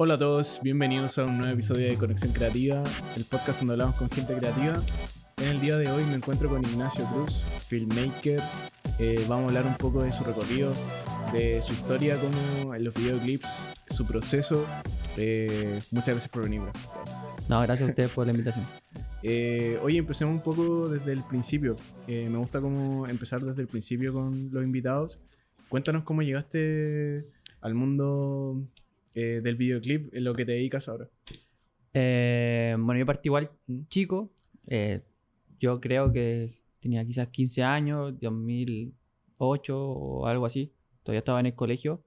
Hola a todos, bienvenidos a un nuevo episodio de Conexión Creativa, el podcast donde hablamos con gente creativa. En el día de hoy me encuentro con Ignacio Cruz, filmmaker. Eh, vamos a hablar un poco de su recorrido, de su historia como en los videoclips, su proceso. Eh, muchas gracias por venir. bro. No, gracias a ustedes por la invitación. Eh, oye, empecemos un poco desde el principio. Eh, me gusta como empezar desde el principio con los invitados. Cuéntanos cómo llegaste al mundo eh, del videoclip, en lo que te dedicas ahora. Eh, bueno, yo partí igual chico. eh, yo creo que tenía quizás 15 años, 2008 o algo así. Todavía estaba en el colegio.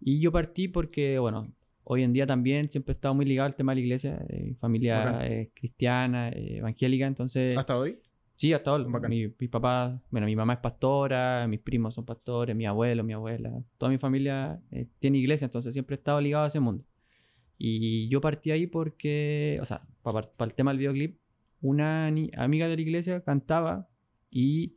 Y yo partí porque, bueno, hoy en día también siempre he estado muy ligado al tema de la iglesia. eh, mi familia es cristiana, evangélica, entonces... ¿Hasta hoy? Sí, hasta ahora. Mi, mi papá, bueno, mi mamá es pastora, mis primos son pastores, mi abuelo, mi abuela, toda mi familia eh, tiene iglesia, entonces siempre he estado ligado a ese mundo. Y yo partí ahí porque, o sea, para el tema del videoclip, una amiga de la iglesia cantaba y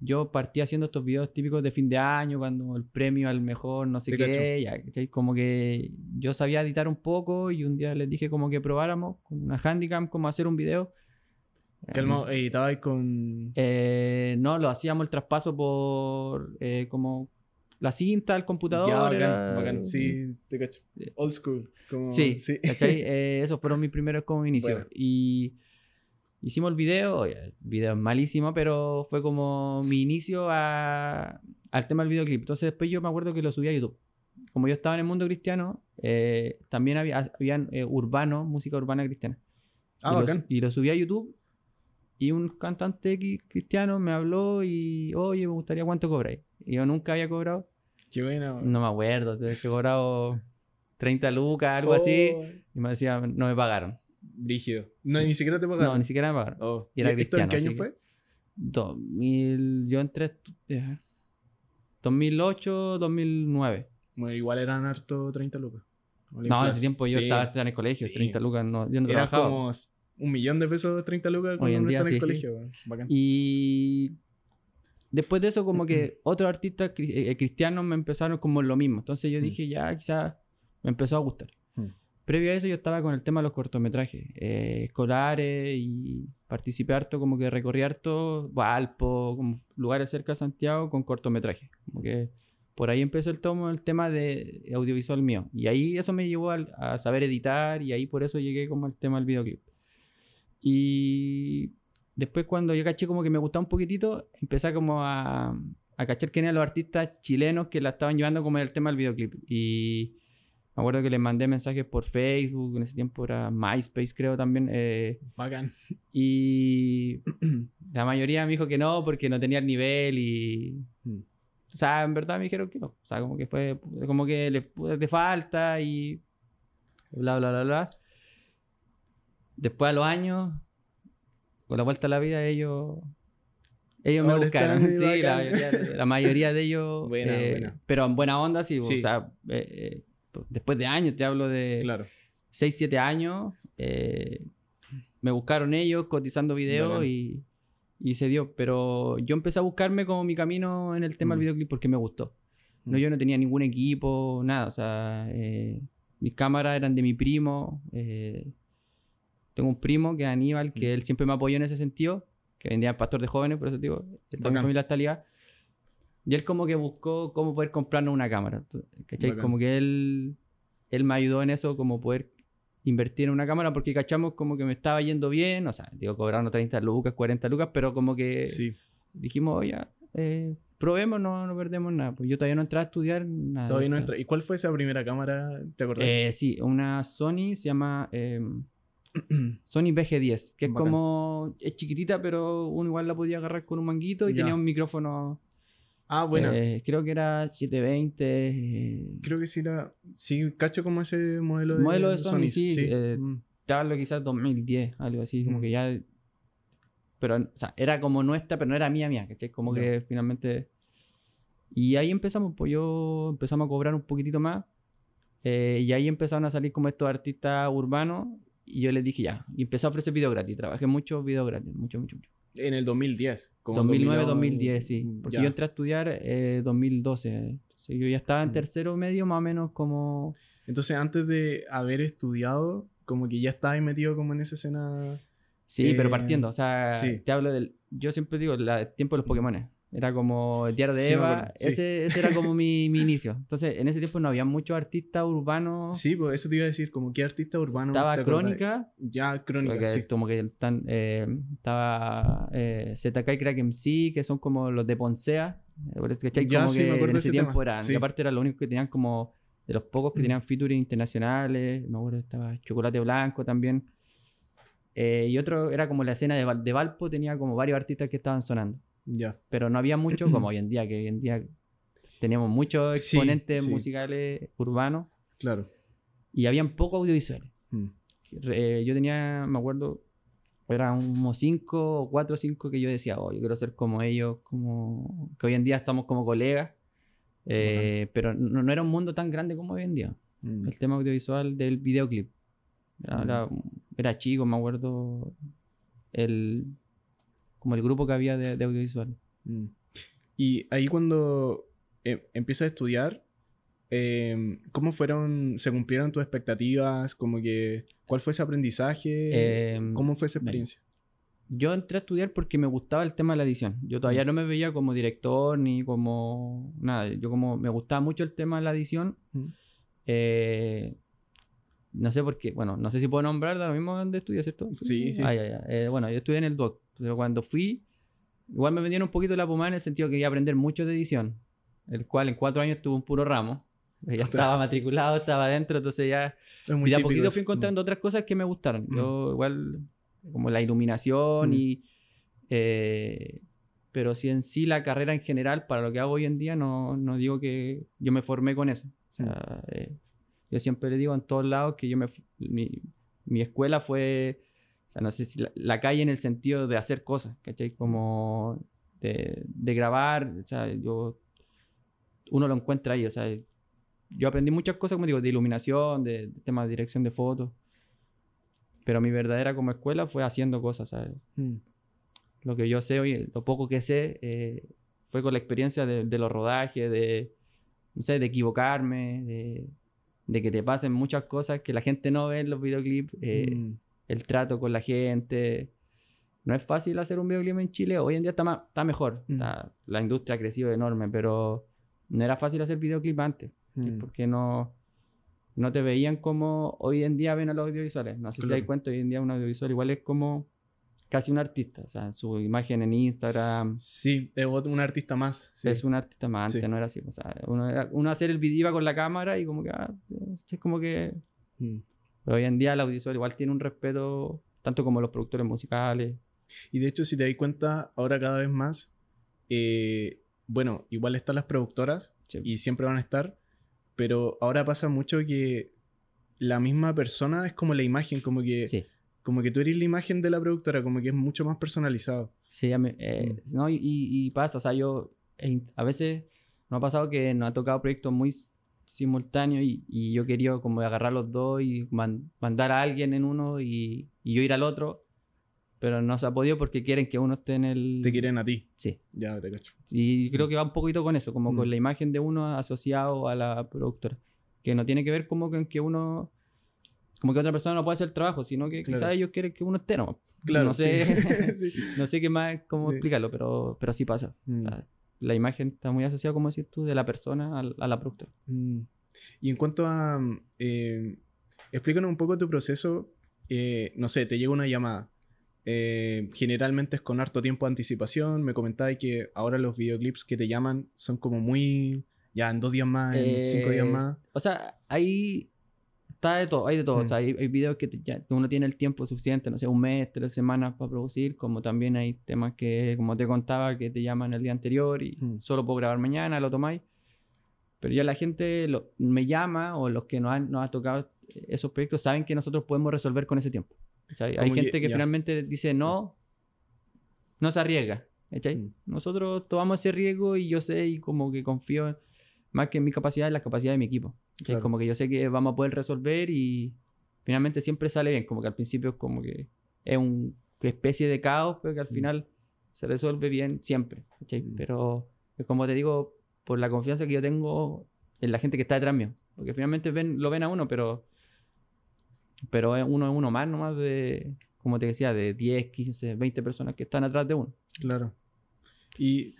yo partí haciendo estos videos típicos de fin de año, cuando el premio al mejor, no sé Te qué, ya, ¿cachai? como que yo sabía editar un poco y un día les dije como que probáramos con una handicam como hacer un video. Calma, editabas con... Eh, no, lo hacíamos el traspaso por eh, como la cinta al computador. Ya, bacán, era- bacán. Sí, te cacho. Sí. Old school. Como, Sí, sí. ¿cachai? Eh, esos fueron mis primeros como inicios. Bueno. Y hicimos el video, el video es malísimo, pero fue como mi inicio a- al tema del videoclip. Entonces después yo me acuerdo que lo subí a YouTube. Como yo estaba en el mundo cristiano, eh, también había habían, eh, urbano, música urbana cristiana. Ah, y, bacán. y lo subí a YouTube. Y un cantante cristiano me habló y, oye, me gustaría cuánto cobráis. Y yo nunca había cobrado, Qué buena. no me acuerdo, entonces que he cobrado 30 lucas, algo así. Oh, Y me decía, no me pagaron. Brígido. No, ni siquiera te pagaron. No, ni siquiera me pagaron. Oh. Y era ¿Y ¿Esto en cristiano, qué año fue? 2000, yo entré, estu- eh, 2008, 2009. Bueno, igual eran harto 30 lucas. No, en ese tiempo yo Sí. estaba en el colegio, Sí. 30 lucas, no, yo no trabajaba. como un millón de pesos 30 lucas cuando en uno día está en el sí, sí. colegio. Bacán. Y después de eso, como que otros artistas cri- eh, cristianos me empezaron como lo mismo. Entonces yo Mm. dije, ya, quizás me empezó a gustar. Mm. Previo a eso, yo estaba con el tema de los cortometrajes eh, escolares y participé harto, como que recorrí harto Valpo, como lugares cerca de Santiago con cortometrajes. Como que por ahí empezó el, tomo, el tema de audiovisual mío. Y ahí eso me llevó al- a, saber editar y ahí por eso llegué como al tema del videoclip. Y después cuando yo caché como que me gustaba un poquitito, empecé como a, a cachar quién eran los artistas chilenos que la estaban llevando como el tema del videoclip. Y me acuerdo que les mandé mensajes por Facebook, en ese tiempo era MySpace creo también. eh, Bacán. y la mayoría me dijo que no porque no tenía el nivel y... Mm. O sea, en verdad me dijeron que no. O sea, como que fue... Como que le, le falta y... Bla, bla, bla, bla. Después a los años, con la vuelta a la vida, ellos... Ellos me buscaron. Sí, la mayoría, la mayoría de ellos... Buena, eh, buena. Pero en buena onda, sí. Sí. O sea, eh, eh, después de años, te hablo de... Claro. 6, 7 años, eh, me buscaron ellos cotizando videos y, y se dio. Pero yo empecé a buscarme como mi camino en el tema Mm. del videoclip porque me gustó. No, Mm. yo no tenía ningún equipo, nada. O sea, eh, mis cámaras eran de mi primo. eh, tengo un primo que es Aníbal, que Mm. él siempre me apoyó en ese sentido, que vendía pastor de jóvenes, por eso digo, toda mi familia está ligada. Y él como que buscó cómo poder comprarnos una cámara. ¿Cachai? Bacán. Como que él, él me ayudó en eso, como poder invertir en una cámara, porque cachamos como que me estaba yendo bien, o sea, digo, cobrando 30 lucas, 40 lucas, pero como que Sí. dijimos, oye, eh, probemos, no, no perdemos nada. Pues yo todavía no entré a estudiar nada. Todavía no entra. ¿Y cuál fue esa primera cámara? ¿Te acordás? Eh, sí, una Sony se llama eh, Sony VG10, que es Bacán. como, es chiquitita, pero uno igual la podía agarrar con un manguito y Ya. tenía un micrófono, ah, buena. eh, creo que era 720. eh, Creo que sí la... Sí, cacho como ese modelo de Modelo de Sony, sí, eh, Mm. hablo quizás 2010, algo así, como Mm. que ya... Pero, o sea, era como nuestra, pero no era mía, mía, ¿cachai? Como que finalmente... Y ahí empezamos, pues yo empezamos a cobrar un poquitito más. eh, y ahí empezaron a salir como estos artistas urbanos. Y yo les dije ya. Y empecé a ofrecer video gratis. Trabajé mucho video gratis, mucho, mucho, mucho. En el 2010. como 2009, 2011, 2010, sí. Porque ya. yo entré a estudiar eh, 2012. Entonces, yo ya estaba en Mm. tercero medio más o menos como... Entonces, antes de haber estudiado, como que ya estabas metido como en esa escena. Sí, pero Eh, partiendo, o sea, sí. te hablo del... Yo siempre digo, el tiempo de los Pokémon. Era como el diario de Sí, Eva, sí. ese, ese era como mi, mi inicio. Entonces, en ese tiempo no había muchos artistas urbanos. Sí, pues eso te iba a decir, como que artista urbano. estaba? Crónica, Ya, crónica, porque sí. como que están, eh, estaba eh, ZK y Crack MC, que son como los de Poncea. ¿cachai? Ya, como sí, que me acuerdo en de ese ese tiempo tema, eran. Y aparte eran los únicos que tenían como de los pocos que tenían featuring internacionales. Me acuerdo estaba Chocolate Blanco también. Eh, y otro era como la escena de, de Valpo, tenía como varios artistas que estaban sonando. Ya. Pero no había mucho como hoy en día, que hoy en día teníamos muchos Sí, exponentes sí. musicales urbanos Claro. y habían pocos audiovisuales. Mm. Eh, yo tenía, me acuerdo, eran como cinco o cuatro o cinco que yo decía, oh, yo quiero ser como ellos, como que hoy en día estamos como colegas, eh, pero no, no era un mundo tan grande como hoy en día. Mm. El tema audiovisual del videoclip. Era, Mm. era- era chico, me acuerdo, el, como el grupo que había de, de audiovisual. Mm. Y ahí cuando eh, empiezas a estudiar, eh, ¿cómo fueron, se cumplieron tus expectativas? Como que, ¿cuál fue ese aprendizaje? Em, ¿Cómo fue esa experiencia? Yo entré a estudiar porque me gustaba el tema de la edición. Yo todavía Mm. no me veía como director ni como nada. Yo como me gustaba mucho el tema de la edición. Mm. Eh, no sé por qué. Bueno, no sé si puedo nombrar da lo mismo donde estudié, ¿cierto? Sí, sí. Ah, ya, ya. Eh, bueno, yo estudié en el DOC. Pero cuando fui, igual me vendieron un poquito la pomada en el sentido que quería aprender mucho de edición. El cual en cuatro años tuve un puro ramo. Ya estaba matriculado, estaba adentro, entonces ya Es muy y de a poquito fui encontrando otras cosas que me gustaron. Mm. Yo igual, como la iluminación Mm. y... eh, pero si en sí la carrera en general, para lo que hago hoy en día, no, no digo que yo me formé con eso. O sea, eh, yo siempre le digo en todos lados que yo me... Mi, mi escuela fue... O sea, no sé si la, la calle en el sentido de hacer cosas, ¿cachai? Como de, de grabar, o sea, yo... Uno lo encuentra ahí, o sea, yo aprendí muchas cosas, como digo, de iluminación, de, de temas de dirección de fotos. Pero mi verdadera como escuela fue haciendo cosas, ¿sabes? Mm. Lo que yo sé hoy, lo poco que sé, eh, fue con la experiencia de, de los rodajes, de, no sé, de equivocarme, de, de que te pasen muchas cosas que la gente no ve en los videoclips, eh, Mm. el trato con la gente. No es fácil hacer un videoclip en Chile, hoy en día está, ma- está mejor, Mm. está- la industria ha crecido enorme, pero no era fácil hacer videoclip antes. Mm. porque no, no te veían como hoy en día ven a los audiovisuales. No sé si Claro. hay cuenta, hoy en día un audiovisual igual es como casi un artista, o sea, su imagen en Instagram Sí, es un artista más. sí. es un artista más, antes Sí. no era así, o sea, uno, era, uno hacer el video iba con la cámara y como que, ah, es como que... Mm. Pero hoy en día el audiovisual igual tiene un respeto, tanto como los productores musicales. Y de hecho, si te das cuenta, ahora cada vez más, eh, bueno, igual están las productoras Sí. y siempre van a estar, pero ahora pasa mucho que la misma persona es como la imagen, como que, Sí. Como que tú eres la imagen de la productora, como que es mucho más personalizado. Sí, a mí- eh, Mm. no, y, y pasa, o sea, yo eh, a veces nos ha pasado que nos ha tocado proyectos muy simultáneos y, y yo quería como agarrar los dos y man- mandar a alguien en uno y, y yo ir al otro, pero no se ha podido porque quieren que uno esté en el... Te quieren a ti. Sí, Ya te cacho. y creo que va un poquito con eso, como con Mm. la imagen de uno asociado a la productora, que no tiene que ver como con que uno... Como que otra persona no puede hacer el trabajo, sino que Claro. quizás ellos quieren que uno esté, ¿no? Claro, no sé, sí. No sé qué más, cómo Sí. explicarlo, pero, pero sí pasa. Mm. O sea, la imagen está muy asociada, como decís tú, de la persona a, la productora. Mm. Y en cuanto a... eh, explícanos un poco tu proceso. eh, no sé, te llega una llamada. eh, generalmente es con harto tiempo de anticipación. Me comentabas que ahora los videoclips que te llaman son como muy... Ya en dos días más, en cinco días más. O sea, ahí está de todo, hay de todo. Mm. O sea, hay, hay videos que, te- ya- que uno tiene el tiempo suficiente, no sé, un mes, tres semanas para producir, como también hay temas que, como te contaba, que te llaman el día anterior y Mm. solo puedo grabar mañana, lo tomáis. Pero ya la gente lo- me llama o los que nos han, nos ha tocado esos proyectos saben que nosotros podemos resolver con ese tiempo. ¿cachai? Hay Como que- gente que finalmente dice no, no se arriesga. Mm. Nosotros tomamos ese riesgo y yo sé y como que confío más que en mi capacidad, en la capacidad de mi equipo. Claro. Como que yo sé que vamos a poder resolver y finalmente siempre sale bien. Como que al principio es como que es una especie de caos, pero que al Mm. final se resuelve bien siempre. ¿cachai? Mm. Pero es como te digo, por la confianza que yo tengo en la gente que está detrás mío. Porque finalmente ven, lo ven a uno, pero, pero uno es uno más nomás de, como te decía, de 10, 15, 20 personas que están atrás de uno. Claro. Y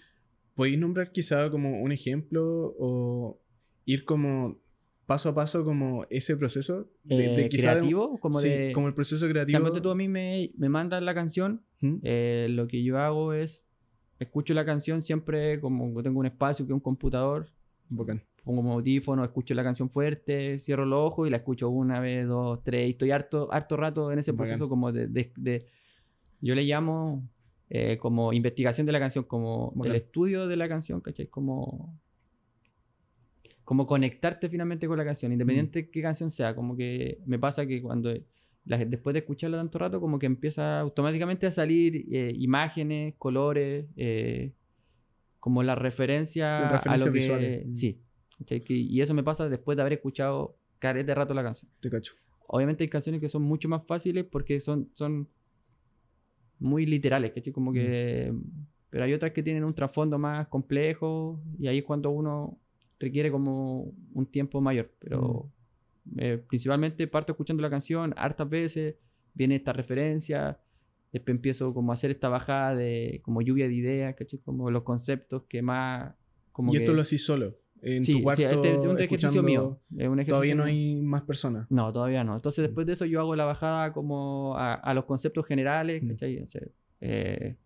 podéis nombrar quizá como un ejemplo o ir como paso a paso como ese proceso de, de Eh, creativo, como sí, de... como el proceso O sea, creativo. tú a mí me, me mandas la canción, ¿Mm? eh, lo que yo hago es, escucho la canción siempre como tengo un espacio que un computador, Bacán. pongo un audífono, escucho la canción fuerte, cierro los ojos y la escucho una vez, dos, tres, y estoy harto, harto rato en ese Bacán. proceso como de, de- de- yo le llamo eh, como investigación de la canción, como Bacán. el estudio de la canción, ¿cachai? Como, como conectarte finalmente con la canción, independiente de qué canción sea, como que me pasa que cuando la- después de escucharla tanto rato, como que empieza automáticamente a salir eh, imágenes, colores, eh, como la referencia, a lo que... visuales. Mm. Sí. ¿cachai? Que- y eso me pasa después de haber escuchado carete de rato la canción. Te cacho. Obviamente hay canciones que son mucho más fáciles porque son, son muy literales, ¿cachai? Como que... Pero hay otras que tienen un trasfondo más complejo y ahí es cuando uno requiere como un tiempo mayor. Pero eh, principalmente parto escuchando la canción hartas veces, viene esta referencia, después empiezo como a hacer esta bajada de como lluvia de ideas, ¿cachai? Como los conceptos que más... Como y esto que- lo hacís solo. En Sí, tu sí, cuarto. este es un ejercicio mío. es un ejercicio Todavía no hay más personas. No, todavía no. Entonces, Mm. después de eso, yo hago la bajada como a, a los conceptos generales, Mm. ¿cachai? O sea, eh,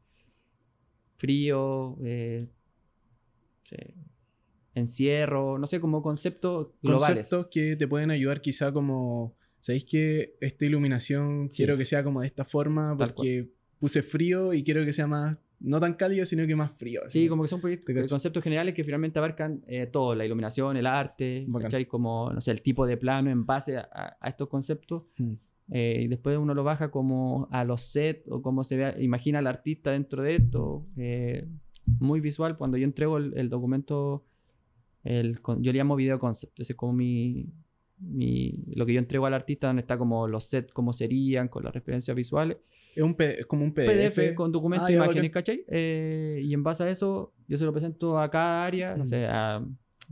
frío, eh, encierro, no sé, como conceptos globales. Conceptos que te pueden ayudar quizá como. ¿Sabéis que esta iluminación Sí. quiero que sea como de esta forma? Porque puse frío y quiero que sea más. No tan cálido, sino que más frío. Sí, como que son conceptos generales que finalmente abarcan eh, todo, la iluminación, el arte. Como, no sé, el tipo de plano en base a, a- estos conceptos. Mm. Eh, y después uno lo baja como a los sets o cómo se ve, imagina al artista dentro de esto. eh, muy visual. Cuando yo entrego el, el documento, el, yo le llamo video concept. Ese es como mi, mi- lo que yo entrego al artista, donde está como los sets, cómo serían, con las referencias visuales. Es, un es como un PDF. PDF con documentos Ah, imágenes. ¿cachai? Eh, y en base a eso, yo se lo presento a cada área, no Mm. sé, a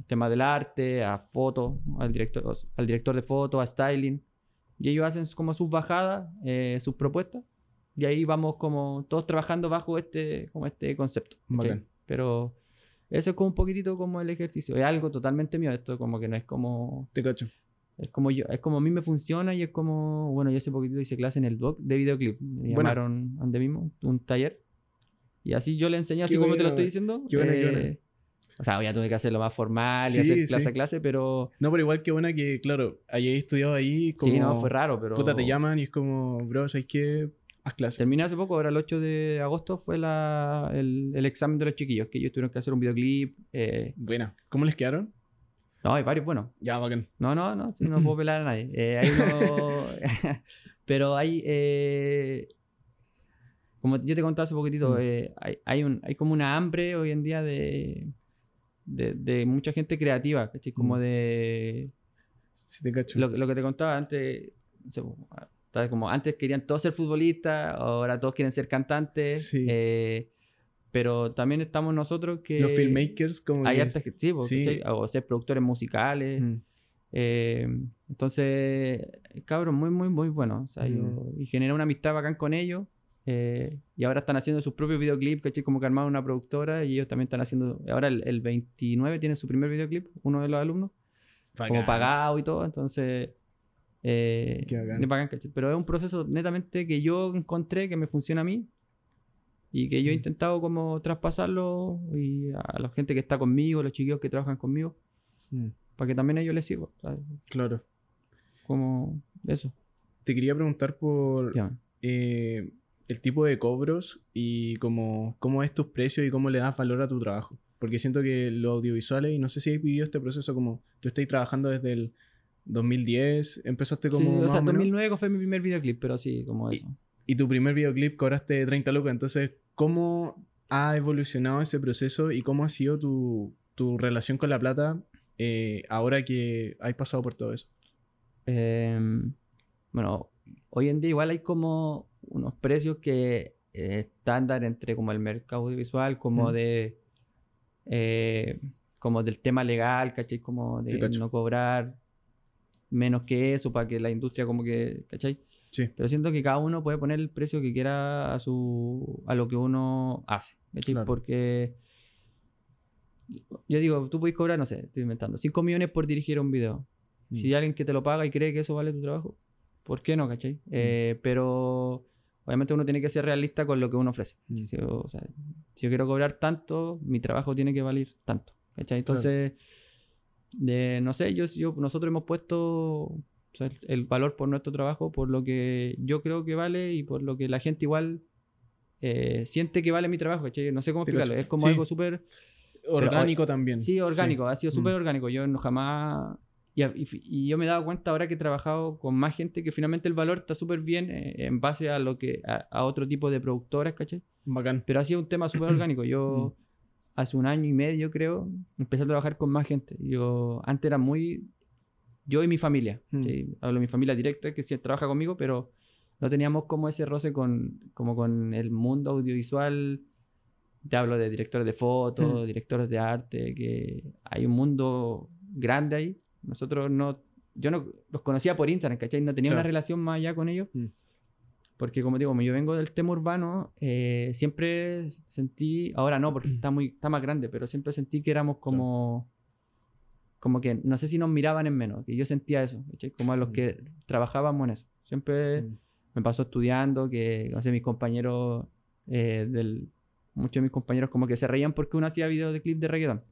tema del arte, a foto, al director, al director de foto, a styling. Y ellos hacen como sus bajadas, eh, sus propuestas. Y ahí vamos como todos trabajando bajo este, como este concepto. Pero eso es como un poquitito como el ejercicio. Es algo totalmente mío. Esto como que no es como... Te cacho. Es como yo, es como a mí me funciona y es como, bueno, yo hace poquito hice clase en el doc de videoclip. Me Buena. llamaron donde mismo, un taller. Y así yo le enseñé, así Qué como te lo buena, estoy diciendo. qué buena, qué buena. eh, O sea, ya tuve que hacerlo más formal y Sí, hacer clase sí. a clase, pero No, pero igual que buena que, claro, hayáis estudiado ahí. Como, sí, no, fue raro, pero... Puta, te llaman y es como, bro, ¿sabes qué? Terminé hace poco, ahora el 8 de agosto fue la, el, el examen de los chiquillos, que ellos tuvieron que hacer un videoclip. eh, Buena. ¿Cómo les quedaron? no, hay varios buenos. Ya, bacán. No, no, no, sí, no puedo pelar a nadie. Eh, hay uno... Pero hay... eh, Como yo te contaba hace poquitito, Mm. eh, hay, hay, un, hay como una hambre hoy en día de, de, de mucha gente creativa, ¿cachai? Como Mm. de... Sí, te cacho. Lo, lo que te contaba antes, ¿sabes? como antes querían todos ser futbolistas, ahora todos quieren ser cantantes, Sí. eh, pero también estamos nosotros que... Los filmmakers, como Hay que- harta gente- sí, pues, o ser productores musicales. Mm. Eh, entonces, cabrón, muy, muy, muy bueno. O sea, Mm. yo- y generé una amistad bacán con ellos. eh, y ahora están haciendo sus propios videoclips, ¿cachai? Como que armaron una productora y ellos también están haciendo. Ahora el, el 29 tiene su primer videoclip, uno de los alumnos, como pagado y todo. Entonces, eh, Qué bacán. Pero es un proceso netamente que yo encontré que me funciona a mí y que yo he Mm. intentado como traspasarlo y a la gente que está conmigo, los chiquillos que trabajan conmigo, Mm, para que también a ellos les sirva. ¿sabes? Claro. Como eso. Te quería preguntar por eh, el tipo de cobros y cómo, cómo es tus precios y cómo le das valor a tu trabajo. Porque siento que los audiovisuales, y no sé si has vivido este proceso como tú estás trabajando desde el 2010, empezaste como Sí, o sea, o menos, 2009 fue mi primer videoclip, pero sí, como eso. y tu primer videoclip cobraste 30 lucas. Entonces, ¿cómo ha evolucionado ese proceso y cómo ha sido tu, tu relación con la plata eh, ahora que has pasado por todo eso? Em, bueno, hoy en día igual hay como unos precios que eh, estándar entre como el mercado audiovisual, como de... eh, como del tema legal, ¿cachai? Como de no cobrar menos que eso para que la industria como que, ¿cachai? Sí. Pero siento que cada uno puede poner el precio que quiera a su a lo que uno hace, ¿cachai? Claro. Porque yo digo, tú puedes cobrar, no sé, estoy inventando, 5 millones por dirigir un video. Mm. Si hay alguien que te lo paga y cree que eso vale tu trabajo, ¿por qué no, cachai? Eh, pero obviamente uno tiene que ser realista con lo que uno ofrece. Mm. Si, yo, o sea, si yo quiero cobrar tanto, mi trabajo tiene que valer tanto, ¿cachai? Entonces, de, no sé, yo, yo, nosotros hemos puesto o sea, el, el valor por nuestro trabajo, por lo que yo creo que vale y por lo que la gente igual eh, siente que vale mi trabajo, ¿cachai? No sé cómo explicarlo, es como Sí. algo súper... Orgánico también. Sí, orgánico, ha sido Mm. súper orgánico. Yo no jamás. Y, y- y yo me he dado cuenta ahora que he trabajado con más gente que finalmente el valor está súper bien eh, en base a lo que a, a otro tipo de productoras, ¿cachai? Bacán. Pero ha sido un tema súper orgánico. Yo hace un año y medio, creo, empecé a trabajar con más gente. Yo antes era muy. Yo y mi familia. Mm. Hablo de mi familia directa, que sí trabaja conmigo, pero no teníamos como ese roce con, como con el mundo audiovisual. Te hablo de directores de fotos, Mm. directores de arte, que hay un mundo grande ahí. Nosotros no. Yo no los conocía por Instagram, ¿cachai? No tenía una relación más allá con ellos. Mm. Porque como digo, como yo vengo del tema urbano, eh, siempre sentí, ahora no, porque está, muy, está más grande, pero siempre sentí que éramos como, como que, no sé si nos miraban en menos, que yo sentía eso, como a los Mm. que trabajábamos en eso. Siempre Mm. me pasó estudiando, que, no sé, mis compañeros, eh, del, muchos de mis compañeros como que se reían porque uno hacía videos de clip de reggaetón.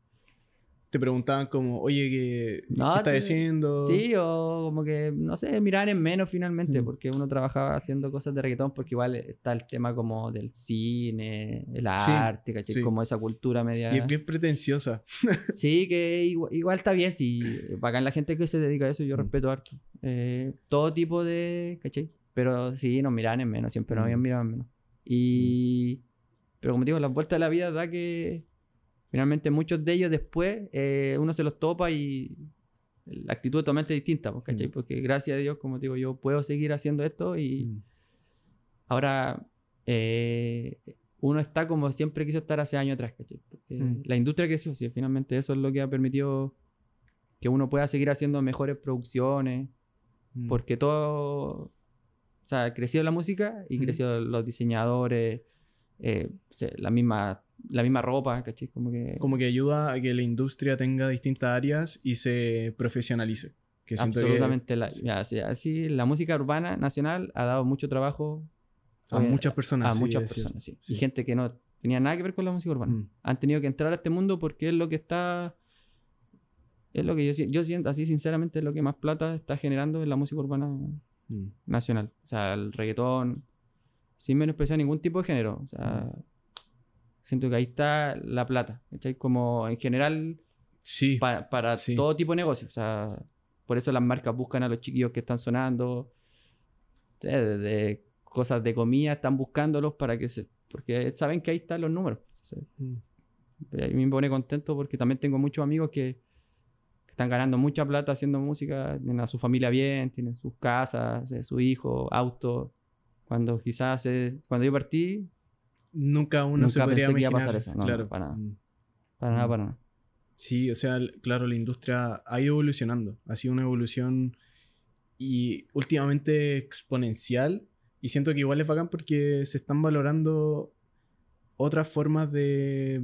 Te preguntaban como, oye, ¿qué, No, ¿qué estás te- haciendo? Sí, o como que, no sé, miraban en menos finalmente, Mm. porque uno trabajaba haciendo cosas de reggaetón, porque igual está el tema como del cine, el Sí, arte, ¿cachai? sí. Como esa cultura media... Y es bien pretenciosa. Sí, que igual, igual está bien, sí, bacán la gente que se dedica a eso, yo Mm. respeto harto. Eh, todo tipo de, ¿cachai? Pero sí, nos miraban en menos, siempre nos Mm. habían mirado en menos. Y... Pero como digo, las vueltas de la vida da que finalmente muchos de ellos después eh, uno se los topa y la actitud es totalmente distinta, pues, ¿cachai? Mm. Porque gracias a Dios, como digo, yo puedo seguir haciendo esto y Mm. ahora eh, uno está como siempre quiso estar hace años atrás, ¿cachai? Porque Mm. la industria creció, sí, finalmente eso es lo que ha permitido que uno pueda seguir haciendo mejores producciones, Mm. porque todo, o sea, creció la música y creció los diseñadores, eh, la misma la misma ropa, ¿cachai? Como que Como que ayuda a que la industria tenga distintas áreas y se profesionalice. Que siento que- absolutamente la, sí. así la música urbana nacional ha dado mucho trabajo a eh, muchas personas. a sí, muchas personas, sí. Y gente que no tenía nada que ver con la música urbana. Mm. Han tenido que entrar a este mundo porque es lo que está. Es lo que yo, yo siento, así sinceramente, es lo que más plata está generando en la música urbana Mm. nacional. O sea, el reggaetón, sin menospreciar ningún tipo de género. O sea, siento que ahí está la plata. ¿cachai? Como en general Sí. pa- para Sí. todo tipo de negocios. O sea, por eso las marcas buscan a los chiquillos que están sonando. Desde cosas de comida están buscándolos para que se. Porque saben que ahí están los números. Sea, Mm. a mí me pone contento porque también tengo muchos amigos que están ganando mucha plata haciendo música, tienen a su familia bien, tienen sus casas, eh, su hijo, auto. Cuando quizás, eh, cuando yo partí, Nunca uno Nunca se podría pensé que iba a imaginar. pasar eso. No, claro. para nada. Mm. para nada, Mm. para nada. Sí, o sea, claro, la industria ha ido evolucionando. Ha sido una evolución y últimamente exponencial. Y siento que igual es bacán porque se están valorando otras formas de,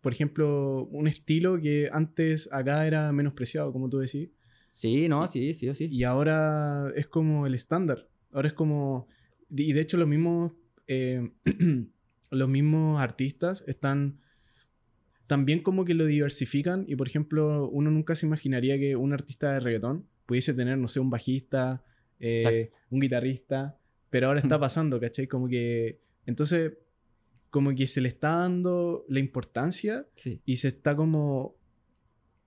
por ejemplo, un estilo que antes acá era menospreciado, como tú decís. Sí, no, sí, sí, sí. Y ahora es como el estándar. Ahora es como... Y de hecho los mismos... eh, los mismos artistas están... También como que lo diversifican y por ejemplo uno nunca se imaginaría que un artista de reggaetón pudiese tener, no sé, un bajista, eh, un guitarrista, pero ahora está Mm. pasando, ¿cachai? Como que... Entonces, como que se le está dando la importancia Sí. y se está como...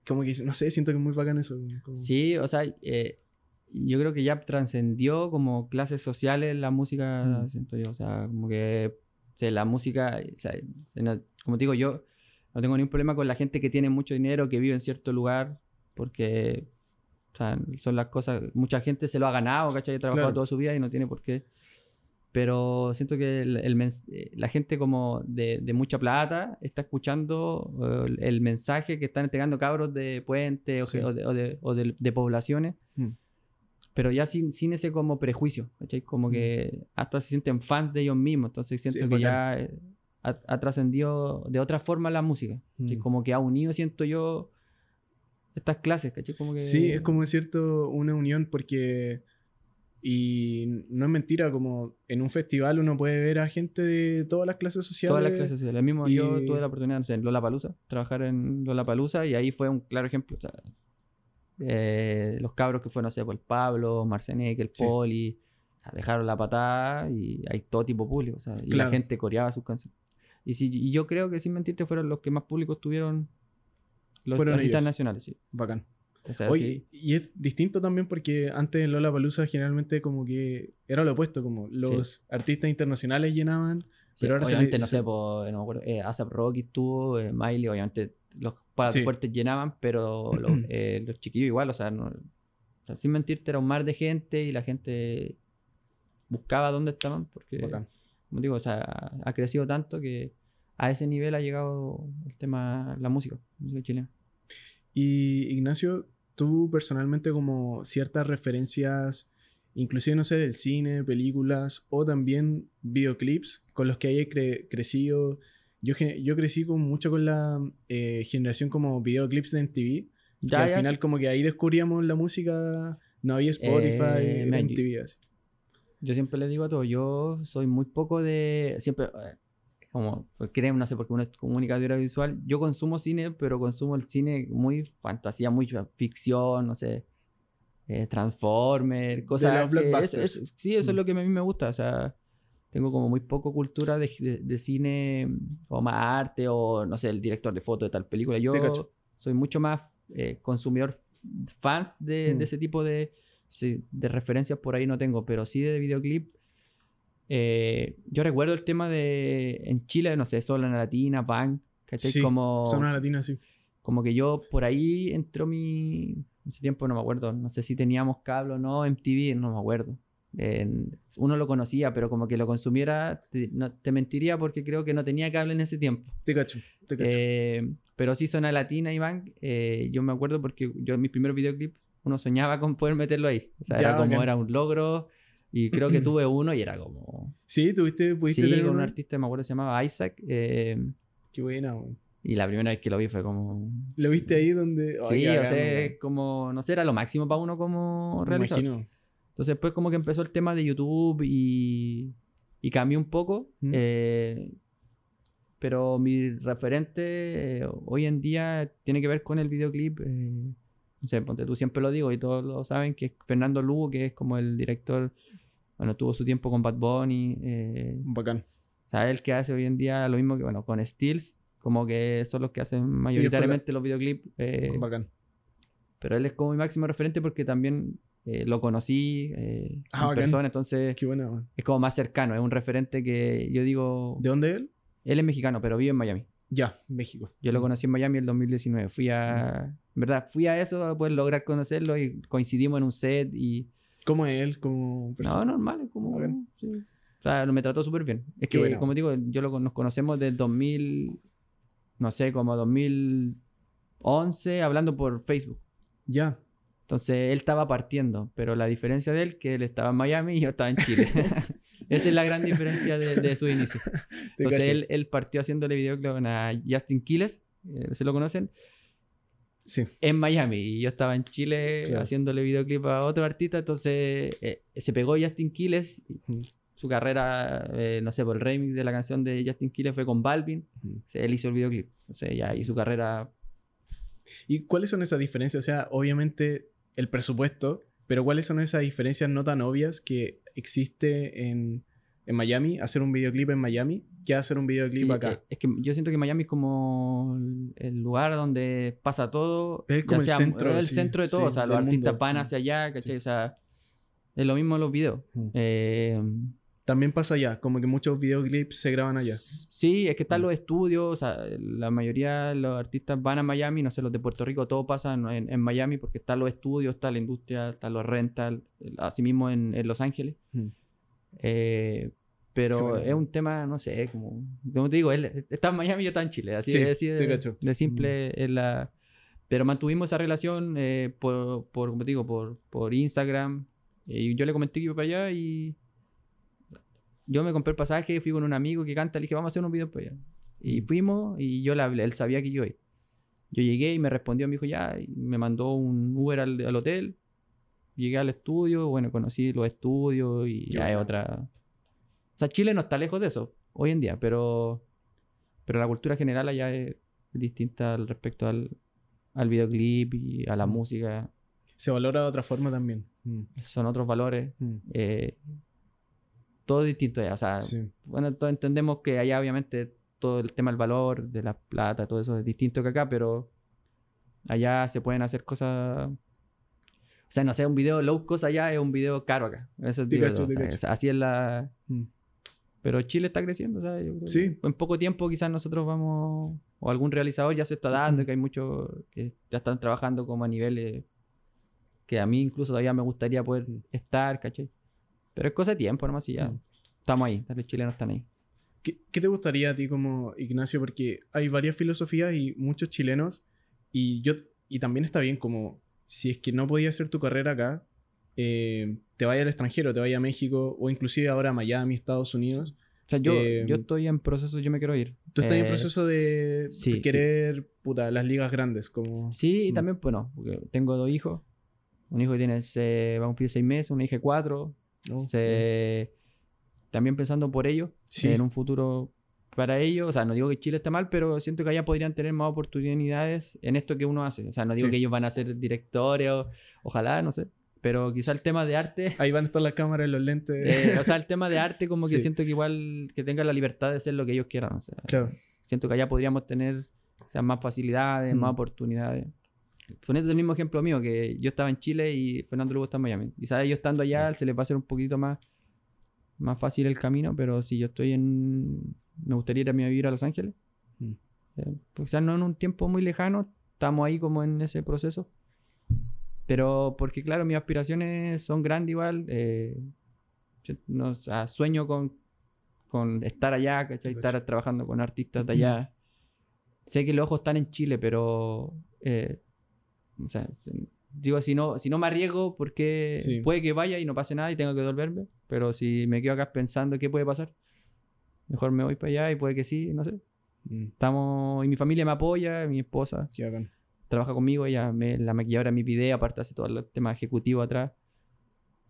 Como que, no sé, siento que es muy bacán eso. como- Sí, o sea, eh, yo creo que ya trascendió como clases sociales la música, Mm. siento yo. O sea, como que o sea, la música, o sea, como te digo, yo no tengo ningún problema con la gente que tiene mucho dinero, que vive en cierto lugar, porque o sea, son las cosas, mucha gente se lo ha ganado, ¿cachai? Ha trabajado Claro. toda su vida y no tiene por qué pero siento que el, el eh, la gente como de, de mucha plata está escuchando eh, el, el mensaje que están entregando cabros de puentes o, Sí. o de, o de- o de poblaciones, Mm. Pero ya sin, sin ese como prejuicio, ¿cachai? Como que hasta se sienten fans de ellos mismos, entonces siento es que ya eh, ha, ha trascendido de otra forma la música. Mm. Como que ha unido, siento yo, estas clases, ¿cachai? Como que... Sí, es como cierto una unión porque... Y no es mentira, como en un festival uno puede ver a gente de todas las clases sociales. Todas las clases sociales. Mismo yo y- tuve la oportunidad no sé, en Lollapalooza, trabajar en Lollapalooza y ahí fue un claro ejemplo. O sea, eh, los cabros que fue, no sé, por el Pablo, Marcenek, el Sí. Poli, o sea, dejaron la patada y hay todo tipo de público. O sea, y Claro. la gente coreaba sus canciones. Y, si, y yo creo que sin mentirte fueron los que más públicos tuvieron los Fueron artistas ellos. nacionales, sí. Bacán. O sea, Oye, sí. y es distinto también porque antes en Lola Palusa generalmente como que era lo opuesto, como los artistas internacionales llenaban, Sí, pero ahora se obviamente, le- no se- sé, po, no me acuerdo, eh, ASAP Rocky estuvo, eh, Miley, obviamente los palos Sí. fuertes llenaban, pero los, eh, los chiquillos igual, o sea, no- o sea, sin mentirte, era un mar de gente y la gente buscaba dónde estaban, porque, Bacán. como digo, o sea, ha crecido tanto que a ese nivel ha llegado el tema, la música, la música chilena. Y Ignacio, tú personalmente como ciertas referencias, inclusive no sé, del cine, películas o también videoclips con los que hayas cre- crecido. Yo, yo crecí con, mucho con la eh, generación como videoclips de MTV, que Ya, al ya, final como que ahí descubríamos la música, no había Spotify, Eh, era MTV así. Yo siempre le digo a todos, yo soy muy poco de. Siempre. eh, Como, pues, creen, no sé, porque uno es comunicador audiovisual. Yo consumo cine, pero consumo el cine muy fantasía, muy ficción, no sé. Eh, Transformer, cosas. los que es- blockbusters. es- sí, eso Mm. es lo que a mí me gusta. O sea, tengo como muy poco cultura de, de- de cine o más arte o, no sé, el director de foto de tal película. Yo soy mucho más eh, consumidor fans de, Mm. de ese tipo de, de referencias por ahí no tengo, pero sí de videoclip. Eh, yo recuerdo el tema de en Chile, no sé, solo en la latina, punk, ¿cachai? Sí, como, Zona Latina, sí. como que yo por ahí entró mi. En ese tiempo no me acuerdo, no sé si teníamos cable o no, MTV, no me acuerdo. Uno lo conocía, pero como que lo consumiera, te, no, te mentiría porque creo que no tenía cable en ese tiempo. Te cacho, te cacho. Eh, pero sí zona latina, Iván. eh, yo me acuerdo porque yo en mis primeros videoclips uno soñaba con poder meterlo ahí. O sea, Ya, era como era un logro. Y creo que tuve uno y era como... sí, tuviste, pudiste Sí, tener con un uno? artista, me acuerdo, se llamaba Isaac. eh, Qué buena, y la primera vez que lo vi fue como... ¿Lo viste ahí donde...? Sí, o sea, como... No sé, era lo máximo para uno como Me realizador. imagino. Entonces después como que empezó el tema de YouTube y, y cambió un poco. Mm. eh, pero mi referente eh, hoy en día tiene que ver con el videoclip. eh, no sé, ponte tú siempre lo digo y todos lo saben, que es Fernando Lugo, que es como el director, bueno, tuvo su tiempo con Bad Bunny. eh, Bacán. o sea, él que hace hoy en día lo mismo que, bueno, con Stills, como que son los que hacen mayoritariamente los videoclips. Bacán. pero él es como mi máximo referente porque también eh, lo conocí eh, Ah, en bacán. persona, entonces Qué buena, weón. es como más cercano, es un referente que yo digo, ¿De dónde es él? él es mexicano, pero vive en Miami. Ya, México. Yo lo conocí en Miami en el 2019, fui a, en verdad, fui a eso a poder lograr conocerlo y coincidimos en un set y, ¿Cómo es él como no, persona? normal, es como, sí. o sea, me trató súper bien. Es Qué que, buena como digo, yo lo, nos conocemos desde 2000, no sé, como 2011, hablando por Facebook. Ya. Entonces él estaba partiendo, pero la diferencia de él que él estaba en Miami y yo estaba en Chile. Esa es la gran diferencia de, de su inicio. Entonces él, él partió haciéndole videoclip a Justin Quiles, eh, ¿se lo conocen? Sí. En Miami y yo estaba en Chile Claro. haciéndole videoclip a otro artista, entonces eh, se pegó Justin Quiles, su carrera, eh, no sé, por el remix de la canción de Justin Quiles fue con Balvin. O sea, él hizo el videoclip, entonces ya y su carrera ¿Y cuáles son esas diferencias? O sea, obviamente el presupuesto, pero ¿cuáles son esas diferencias no tan obvias que existe en, en Miami? Hacer un videoclip en Miami que hacer un videoclip Y, acá. eh, Es que yo siento que Miami es como el- lugar donde pasa todo. Es como el sea- centro, es el sí, centro de todo. sí, o sea, los artistas van Mm. hacia allá, ¿cachai? Sí. O sea, es lo mismo en los videos. Mm. Eh, También pasa allá, como que muchos videoclips se graban allá. sí, es que están Mm. los estudios. O sea, la mayoría de los artistas van a Miami. No sé, los de Puerto Rico, todo pasa en, en- Miami porque están los estudios, está la industria, están los rental. Asimismo en, en Los Ángeles. Mm. Eh, Pero bueno. es un tema, no sé, como, como te digo, él está en Miami y yo estaba en Chile. Así, Sí, así te de, cacho. Mm. de simple es la... Pero mantuvimos esa relación eh, por, por, como te digo, por, por Instagram. Y yo le comenté que iba para allá y yo me compré el pasaje, fui con un amigo que canta, le dije, vamos a hacer unos videos para allá. Y fuimos y yo le hablé, él sabía que yo iba. Yo llegué y me respondió, me dijo, ya, y me mandó un Uber al, al hotel. Llegué al estudio, bueno, conocí los estudios y ya es otra... O sea, Chile no está lejos de eso hoy en día, pero, pero la cultura general allá es distinta al respecto al, al videoclip y a la música. Se valora de otra forma también. Mm, Son otros valores. mm, eh, todo distinto allá. O sea, Sí. bueno, todos entendemos que allá obviamente todo el tema del valor, de la plata, todo eso es distinto que acá, pero allá se pueden hacer cosas... O sea, no sé, un video low cost allá es un video caro acá. Eso es digo o sea, es- así es la... Mm. Pero Chile está creciendo, o sea, yo creo Sí. en poco tiempo quizás nosotros vamos... O algún realizador ya se está dando, que hay muchos que ya están trabajando como a niveles que a mí incluso todavía me gustaría poder Mm. estar, ¿cachai? Pero es cosa de tiempo nomás y ya. Mm. Estamos ahí, vez chilenos están ahí. ¿Qué, qué te gustaría a ti como Ignacio? Porque hay varias filosofías y muchos chilenos. Y yo y también está bien como si es que no podías hacer tu carrera acá, eh, te vaya al extranjero, te vaya a México o inclusive ahora a Miami, Estados Unidos. O sea, yo, Eh, yo estoy en proceso, yo me quiero ir. Tú estás en Eh, proceso de sí. querer puta, las ligas grandes, como... Sí, y Mm. también, bueno, tengo dos hijos. Un hijo que tiene, va a cumplir seis meses, una hija de cuatro. ¿No? Se- también pensando por ellos, Sí. en un futuro para ellos. O sea, no digo que Chile esté mal, pero siento que allá podrían tener más oportunidades en esto que uno hace. O sea, no digo Sí. que ellos van a ser directores, o, ojalá, no sé. Pero quizá el tema de arte, Ahí van a estar las cámaras, los lentes. eh, o sea, el tema de arte como que Sí. siento que igual que tengan la libertad de hacer lo que ellos quieran. O sea, claro. siento que allá podríamos tener o sea, más facilidades, más Mm. oportunidades. Poniendo el mismo ejemplo mío, que yo estaba en Chile y Fernando Lugo está en Miami. Quizás ellos estando allá se les va a hacer un poquito más, más fácil el camino, pero si yo estoy en... Me gustaría irme a vivir a Los Ángeles. Mm. Eh, pues quizás no en un tiempo muy lejano, estamos ahí como en ese proceso. Pero porque claro, mis aspiraciones son grandes igual. eh, yo no, o sea, sueño con, con estar allá, ¿cachai? Estar trabajando con artistas de allá. Sé que los ojos están en Chile, pero... eh, o sea, digo, si no, si no me arriesgo, porque Sí. puede que vaya y no pase nada y tengo que devolverme. Pero si me quedo acá pensando qué puede pasar, mejor me voy para allá y puede que sí, no sé. Mm, Estamos... Y mi familia me apoya, mi esposa qué bacán. trabaja conmigo, ella me, la maquilladora de mi video, aparte hace todo el tema ejecutivo atrás.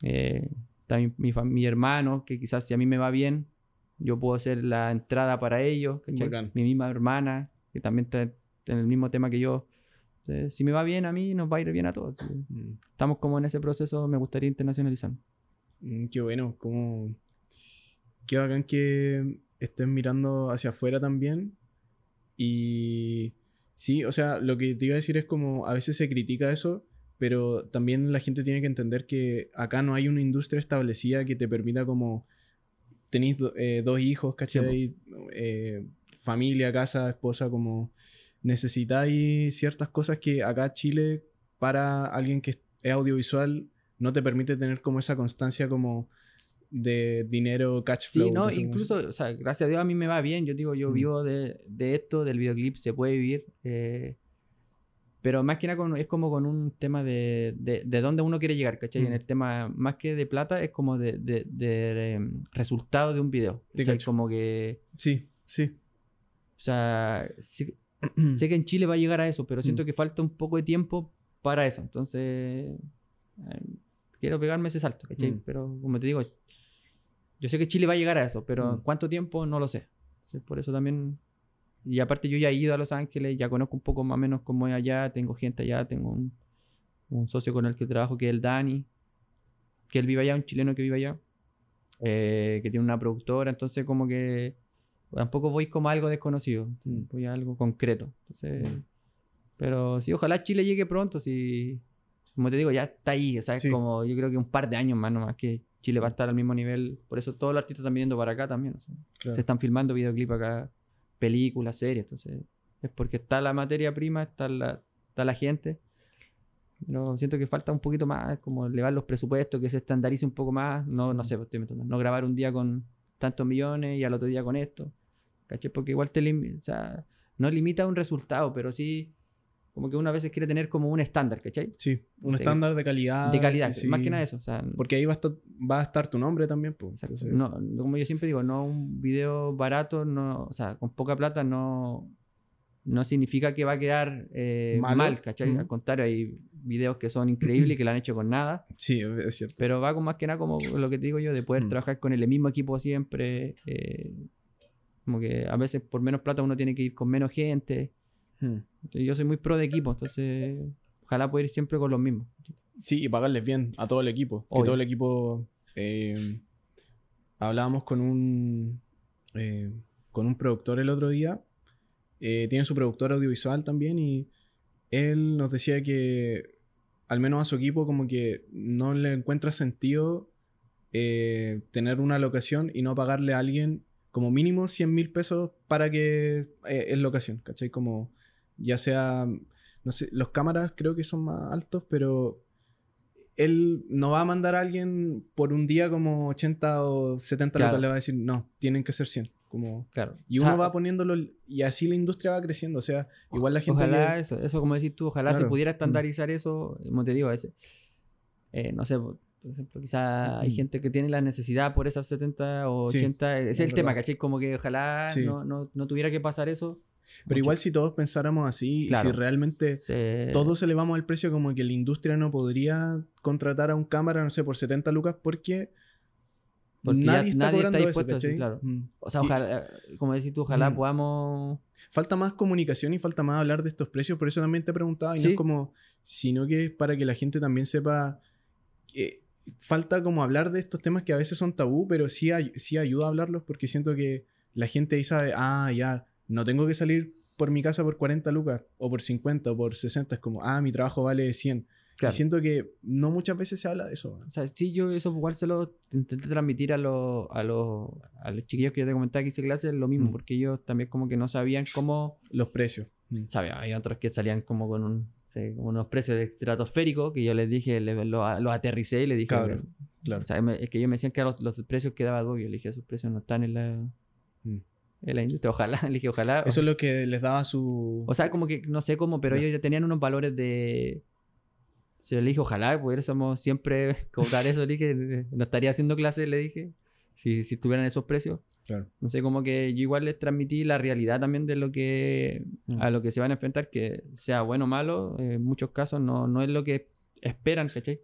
Eh, está mi, mi, hermano, que quizás si a mí me va bien, yo puedo ser la entrada para ellos. Mi misma hermana, que también está en el mismo tema que yo. Si me va bien a mí, nos va a ir bien a todos. Mm. Estamos como en ese proceso, me gustaría internacionalizar. Mm, qué bueno, como... Qué bacán que estén mirando hacia afuera también. Y sí, o sea, lo que te iba a decir es como a veces se critica eso, pero también la gente tiene que entender que acá no hay una industria establecida que te permita como... Tenéis do- eh, dos hijos, ¿cachai? Eh, familia, casa, esposa, como... Necesitáis ciertas cosas que acá Chile, para alguien que es audiovisual, no te permite tener como esa constancia como de dinero, cash flow. Sí, no, incluso, o sea, gracias a Dios a mí me va bien. Yo digo, yo Mm. vivo de, de esto, del videoclip, se puede vivir. eh, pero más que nada con- es como con un tema de, de, de dónde uno quiere llegar, ¿cachai? En Mm. el tema, más que de plata, es como de, de, em, resultado de un video. ¿cachai? Como que, Sí, sí. o sea, sí- sé que en Chile va a llegar a eso, pero siento Mm. que falta un poco de tiempo para eso. Entonces, eh, quiero pegarme ese salto, ¿cachai? Mm. Pero como te digo, yo sé que Chile va a llegar a eso, pero Mm. en cuánto tiempo no lo sé. Sí, por eso también. Y aparte, yo ya he ido a Los Ángeles, ya conozco un poco más o menos cómo es allá, tengo gente allá, tengo un, un socio con el que trabajo que es el Dani, que él vive allá, un chileno que vive allá, eh, que tiene una productora, entonces como que tampoco voy como algo desconocido, Mm. voy a algo concreto. Entonces, pero sí, ojalá Chile llegue pronto, si, como te digo, ya está ahí, ¿sabes? Sí. Como yo creo que un par de años más nomás que Chile va a estar al mismo nivel, por eso todos los artistas están viniendo para acá también, o sea, Claro. se están filmando videoclips acá, películas, series, entonces es porque está la materia prima, está la, está la gente. Pero siento que falta un poquito más, como elevar los presupuestos, que se estandarice un poco más. No, no sé, pues, estoy metiendo. No grabar un día con tantos millones y al otro día con esto. Porque igual te limita, o sea, no limita un resultado, pero sí como que una a veces quiere tener como un estándar, ¿cachai? Sí, un estándar de calidad. De calidad, sí. más que nada eso. O sea, Porque ahí va a estar, va a estar tu nombre también, pues. Entonces, no, como yo siempre digo, no un video barato, no, o sea, con poca plata no, no significa que va a quedar eh, mal, ¿cachai? Ujú. Al contrario, hay videos que son increíbles que lo han hecho con nada. Sí, es cierto. Pero va con más que nada como lo que te digo yo, de poder Mm. trabajar con el mismo equipo siempre. eh, como que a veces por menos plata uno tiene que ir con menos gente. Hmm. Yo soy muy pro de equipo, entonces ojalá poder ir siempre con los mismos. Sí, y pagarles bien a todo el equipo. Que todo el equipo. eh, hablábamos con un. eh, con un productor el otro día. eh, tiene su productor audiovisual también. Y él nos decía que. Al menos a su equipo, como que no le encuentra sentido eh, tener una locación y no pagarle a alguien como mínimo 100 mil pesos para que eh, es locación, ¿cachai? Como ya sea, no sé, los cámaras creo que son más altos, pero él no va a mandar a alguien por un día como 80 o 70 Claro. le va a decir, no, tienen que ser 100. Como... Claro. Y O uno sea, va poniéndolo y así la industria va creciendo, o sea, igual la gente... Ojalá que- eso, eso como decís tú, ojalá se Claro. pudiera Mm. estandarizar eso, como te digo, a veces, eh, no sé, por ejemplo, quizá hay gente que tiene la necesidad por esas 70 o Sí, 80, ese es es el tema. ¿cachai? Como que ojalá Sí. no, no, no tuviera que pasar eso. Pero igual si todos pensáramos así, Claro. si realmente Se- todos elevamos el precio como que la industria no podría contratar a un cámara, no sé, por 70 lucas porque, Porque nadie está nadie está cobrando a eso, ¿cachai? claro. Mm. O sea, Y- ojalá, como decís tú, ojalá Mm. podamos... Falta más comunicación y falta más hablar de estos precios, por eso también te preguntaba, y no Sí. es como, sino que es para que la gente también sepa que falta como hablar de estos temas que a veces son tabú, pero sí, ay- sí ayuda a hablarlos porque siento que la gente ahí sabe, ah, ya, no tengo que salir por mi casa por 40 lucas, o por 50, o por 60, es como, ah, mi trabajo vale 100. Claro. Y siento que no muchas veces se habla de eso. O sea, sí, yo eso igual se lo intenté transmitir a los, a los, a los chiquillos que yo te comentaba que hice clases, lo mismo, Mm. porque ellos también como que no sabían cómo... Los precios. ¿sabes? Hay otros que salían como con un, como unos precios de estratosféricos que yo les dije, les, lo, aterricé y les dije... Cabrón, claro. O sea, me- es que ellos me decían que los, los precios que daba yo le dije, esos precios no están en la, Mm. en la industria, ojalá, le dije, ojalá... Eso es lo que les daba su... O sea, como que no sé cómo, pero ellos ya tenían unos valores de. Se le dije, ojalá pudiésemos siempre cobrar eso. Le dije, no estaría haciendo clases, le dije, si, si estuvieran esos precios. Claro. No sé, como que yo igual les transmití la realidad también de lo que. Mm. a lo que se van a enfrentar, que sea bueno o malo, en muchos casos no, no es lo que esperan, ¿cachai?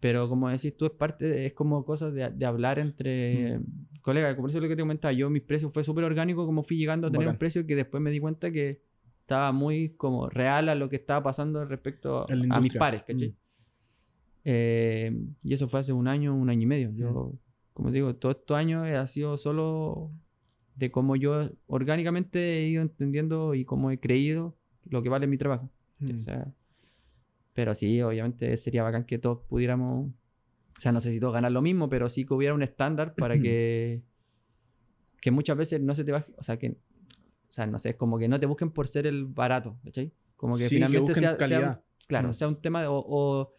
Pero como decís tú, es parte, de- es como cosas de, de hablar entre Mm. colegas. Por eso es lo que te comentaba, yo mis precios fue súper orgánico, como fui llegando a tener Bacán. un precio que después me di cuenta que estaba muy como real a lo que estaba pasando respecto a mis pares, ¿cachai? Mm. Eh, y eso fue hace un año, un año y medio. Yo, como digo, todos estos años ha sido solo de cómo yo orgánicamente he ido entendiendo y cómo he creído lo que vale mi trabajo. Mm. O sea, pero sí, obviamente sería bacán que todos pudiéramos, o sea, no sé si todos ganar lo mismo, pero sí que hubiera un estándar para que, que muchas veces no se te baje, o sea, que, o sea, no sé, es como que no te busquen por ser el barato, ¿cachai? Como que Sí, que finalmente busquen sea, sea claro, Mm. sea un tema de, o, o-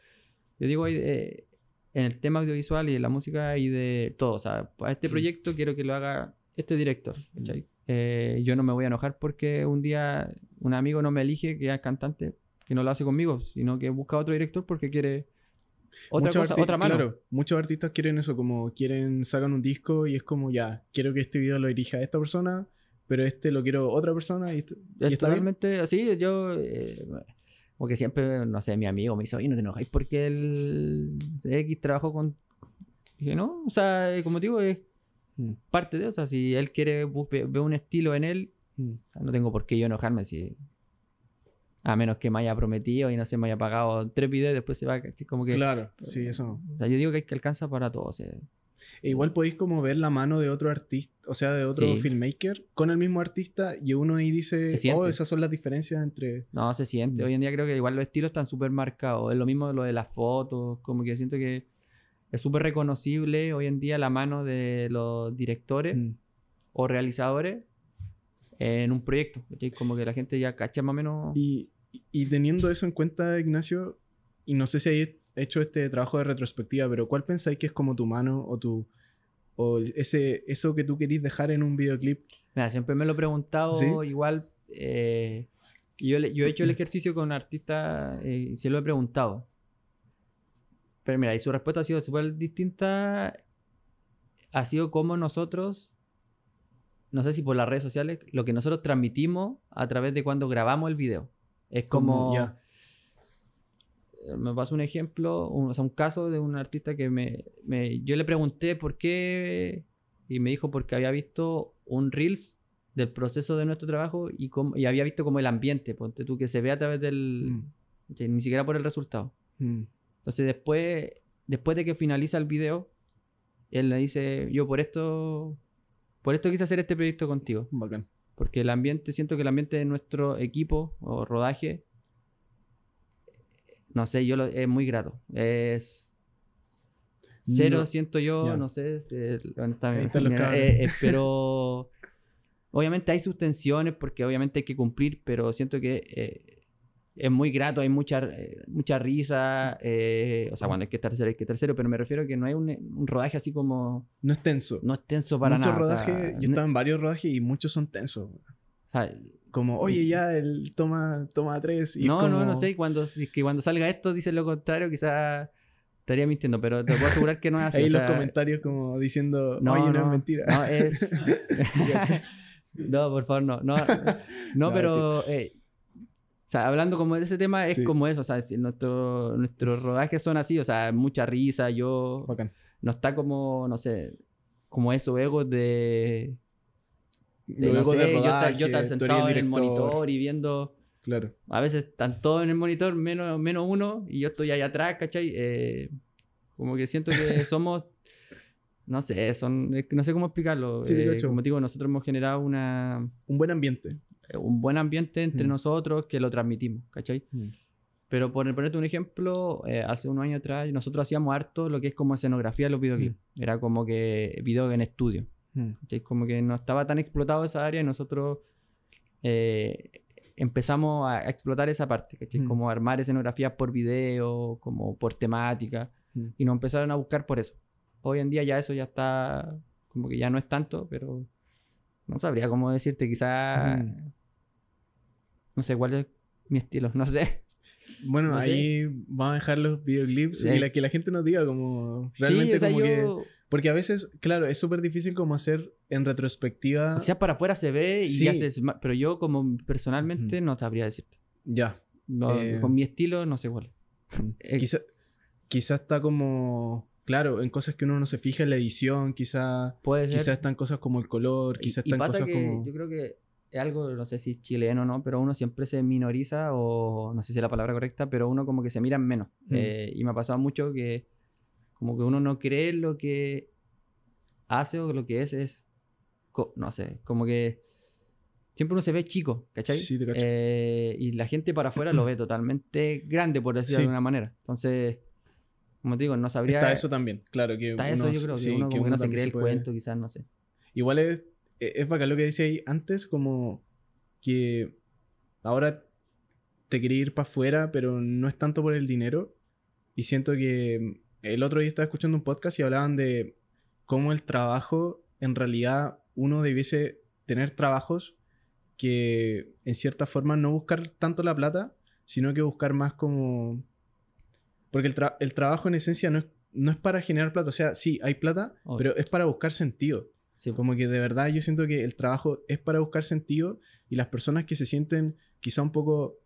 yo digo, eh, en el tema audiovisual y de la música y de todo, o sea, para este proyecto quiero que lo haga este director, ¿cachai? Eh, yo no me voy a enojar porque un día un amigo no me elige que es cantante, que no lo hace conmigo, sino que busca otro director porque quiere otra Muchos cosa, otra mano. Claro, muchos artistas quieren eso, como quieren, sacan un disco y es como, ya, quiero que este video lo dirija esta persona, pero este lo quiero otra persona y, esto- y Es está bien. totalmente así, yo... eh, como que siempre, no sé, mi amigo me dice, oye, no te enojáis porque el X trabajó con... Dije, no, o sea, eh, como te digo, es Mm, parte de eso. Sea, si él quiere, ve, un estilo en él, mm. no tengo por qué yo enojarme si... A menos que me haya prometido y no se me haya pagado tres videos y después se va. Como que... Claro, sí, eso no. O sea, yo digo que, que alcanza para todo. o sea, E igual podéis como ver la mano de otro artista, o sea, de otro Sí. filmmaker con el mismo artista y uno ahí dice, oh, esas son las diferencias entre... No, se siente. Mm. Hoy en día creo que igual los estilos están súper marcados. Es lo mismo lo de las fotos. Como que siento que es súper reconocible hoy en día la mano de los directores Mm. o realizadores en un proyecto. ¿cachai? Como que la gente ya cacha más o menos. Y, y teniendo eso en cuenta, Ignacio, y no sé si hay hecho este trabajo de retrospectiva, pero ¿cuál pensáis que es como tu mano o tu o ese, eso que tú querís dejar en un videoclip? Mira, siempre me lo he preguntado ¿Sí? igual. eh, yo, he hecho el ejercicio con artistas eh, y se lo he preguntado. Pero mira, y su respuesta ha sido súper distinta. Ha sido como nosotros, no sé si por las redes sociales, lo que nosotros transmitimos a través de cuando grabamos el video. Es como... me pasó un ejemplo, un, o sea, un caso de un artista que me, me- yo le pregunté por qué y me dijo porque había visto un reels del proceso de nuestro trabajo y, cómo- y había visto como el ambiente, ponte tú, que se ve a través del, Mm, que ni siquiera por el resultado. mm, Entonces después, después de que finaliza el video, él le dice, yo por esto, por esto quise hacer este proyecto contigo. bacán. Porque el ambiente, siento que el ambiente de nuestro equipo o rodaje, no sé, yo lo, es muy grato. Es cero, No, siento yo, no sé, eh, eh, eh, pero obviamente hay sus tensiones porque obviamente hay que cumplir, pero siento que eh, es muy grato, hay mucha, eh, mucha risa, eh, o sea, cuando hay que estar cero, hay que estar cero, pero me refiero a que no hay un, un rodaje así como, No es tenso. no es tenso para muchos nada. o sea, rodajes, yo no- estaba en varios rodajes y muchos son tensos. o sea, Como, oye, ya, el toma, toma tres. Y no, como- no, no sé. Cuando, si es que cuando salga esto dice lo contrario, quizás estaría mintiendo, pero te puedo asegurar que no es así. Ahí o los comentarios como diciendo, no, oye, no, no, es mentira. No, es... no, por favor, no. No, no, pero... eh, o sea, hablando como de ese tema, es Sí. como eso. O sea, nuestro, nuestros rodajes son así, o sea, mucha risa. Yo... Bacán. No está como, no sé, como esos egos de... no Luego sé, de rodaje, yo eres sentado en el monitor y viendo... Claro. A veces están todos en el monitor, menos, menos uno, y yo estoy allá atrás, ¿cachai? Eh, como que siento que somos, no sé, son, no sé cómo explicarlo. Sí, Eh, como digo, nosotros hemos generado una, Un buen ambiente. un buen ambiente entre Mm. nosotros que lo transmitimos, ¿cachai? Pero por ponerte un ejemplo, eh, hace unos años atrás nosotros hacíamos harto lo que es como escenografía de los videoclips. Era como que video en estudio. Mm. Como que no estaba tan explotado esa área y nosotros eh, empezamos a, explotar esa parte. Mm. Como armar escenografías por video, como por temática, Mm. y nos empezaron a buscar por eso. Hoy en día ya eso ya está, como que ya no es tanto, pero no sabría cómo decirte, quizá, Mm. no sé cuál es mi estilo, no sé. Bueno, No sé. ahí vamos a dejar los videoclips Sí. y la, que la gente nos diga como realmente sí, o sea, como que... Porque a veces, claro, es súper difícil como hacer en retrospectiva... quizás para afuera se ve y Sí. esma- pero yo como personalmente no sabría decirte. Ya. No, Eh, con mi estilo no sé cuál. Eh, Quizá, quizá está como... Claro, en cosas que uno no se fija en la edición, quizá... Puede ser. Quizá están cosas como el color, Y- quizá y, están pasa cosas que como... yo creo que es algo, no sé si chileno o no, pero uno siempre se minoriza o no sé si es la palabra correcta, pero uno como que se mira en menos. Mm. Eh, y me ha pasado mucho que como que uno no cree lo que hace o lo que es, es, no sé, como que siempre uno se ve chico, ¿cachai? Sí, te cacho. Eh, y la gente para afuera lo ve totalmente grande, por decirlo Sí. de alguna manera. Entonces, como te digo, no sabría... Está eso también, claro. Que está uno, eso yo creo, sí, que uno que no se cree el puede- cuento, quizás, no sé. Igual es, e, es bacán lo que decía ahí antes, como que ahora te quería ir para afuera, pero no es tanto por el dinero. Y siento que el otro día estaba escuchando un podcast y hablaban de cómo el trabajo, en realidad, uno debiese tener trabajos que en cierta forma no buscar tanto la plata, sino que buscar más como... Porque el, tra- el trabajo en esencia no es, no es para generar plata, o sea, sí, hay plata, Obvio. pero es para buscar sentido. Sí, Como que de verdad yo siento que el trabajo es para buscar sentido y las personas que se sienten quizá un poco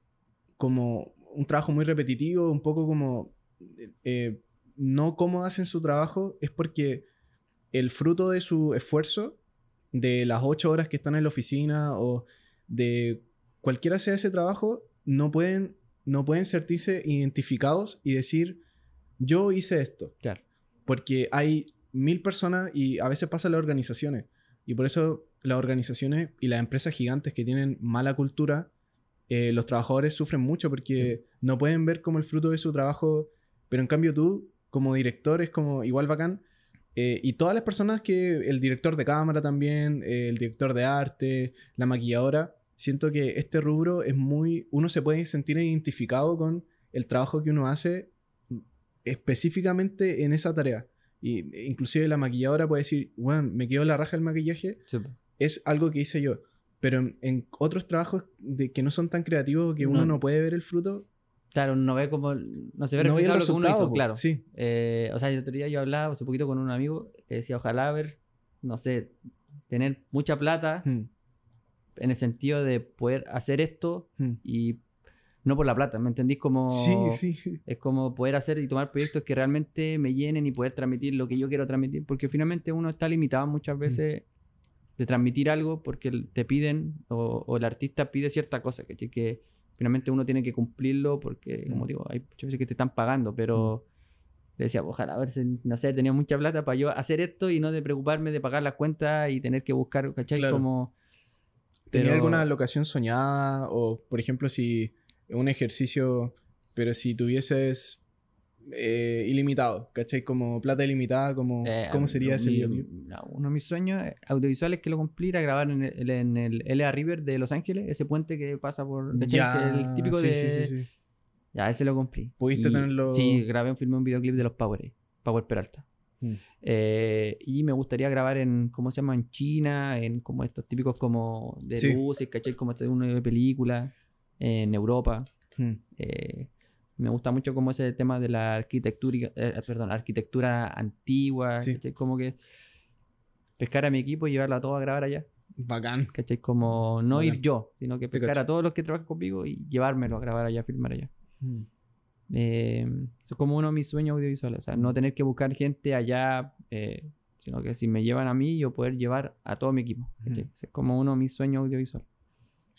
como un trabajo muy repetitivo, un poco como eh, no cómodas en su trabajo, es porque el fruto de su esfuerzo, de las ocho horas que están en la oficina o de cualquiera sea ese trabajo, no pueden, no pueden sentirse identificados y decir, yo hice esto. claro. Porque hay mil personas y a veces pasa en las organizaciones. Y por eso las organizaciones y las empresas gigantes que tienen mala cultura, eh, los trabajadores sufren mucho porque no pueden ver como el fruto de su trabajo. Pero en cambio tú, como director, es como igual bacán. Eh, y todas las personas que, el director de cámara también, eh, el director de arte, la maquilladora, siento que este rubro es muy, uno se puede sentir identificado con el trabajo que uno hace específicamente en esa tarea. Y e inclusive la maquilladora puede decir, bueno, me quedó la raja el maquillaje, Sí, es algo que hice yo. Pero en, en otros trabajos de que no son tan creativos, que uno No. no puede ver el fruto, Claro, no ve como. No se ve no reflejado lo que uno hizo, po. claro. Sí. Eh, o sea, el otro día yo hablaba hace poquito con un amigo que decía, ojalá ver, no sé, tener mucha plata Mm, en el sentido de poder hacer esto mm. y no por la plata, ¿me entendís? Como, Sí, sí. Es como poder hacer y tomar proyectos que realmente me llenen y poder transmitir lo que yo quiero transmitir, porque finalmente uno está limitado Mm. muchas veces de transmitir algo porque te piden o, o el artista pide cierta cosa, ¿cachai? Que finalmente uno tiene que cumplirlo porque, como Mm. digo, hay muchas veces que te están pagando, pero le decía, ojalá, a ver, si, no sé, tenía mucha plata para yo hacer esto y no de preocuparme de pagar las cuentas y tener que buscar, ¿cachai? Claro. Como... ¿Tenía alguna locación soñada? O, por ejemplo, si un ejercicio, pero si tuvieses eh, ilimitado, ¿cachai? Como plata ilimitada, como, Eh, ¿cómo sería ese mi- videoclip? no, uno de mis sueños eh, audiovisuales que lo cumplí era grabar en el, en el LA River de Los Ángeles, ese puente que pasa por. Que el típico sí, de. sí, sí, sí. Ya, ese lo cumplí. ¿Pudiste Y- tenerlo? Sí, grabé, filmé un videoclip de los Power, Power Peralta. Mm. Eh, y me gustaría grabar en, ¿cómo se llama? En China, en como estos típicos como de Sí. luces, ¿cachai? Como este uno de película, en Europa. Mm. Eh, me gusta mucho como ese tema de la arquitectura, eh, perdón, arquitectura antigua, Sí. ¿cachai? Como que pescar a mi equipo y llevarlo a todos a grabar allá, Bacán. ¿cachai? Como no ir Bacán. yo, sino que pescar a todos los que trabajan conmigo y llevármelo a grabar allá, a filmar allá. Eh, eso es como uno de mis sueños audiovisuales, o sea, no tener que buscar gente allá, eh, sino que si me llevan a mí, yo poder llevar a todo mi equipo. Ujú. Ese Es como uno de mis sueños audiovisuales.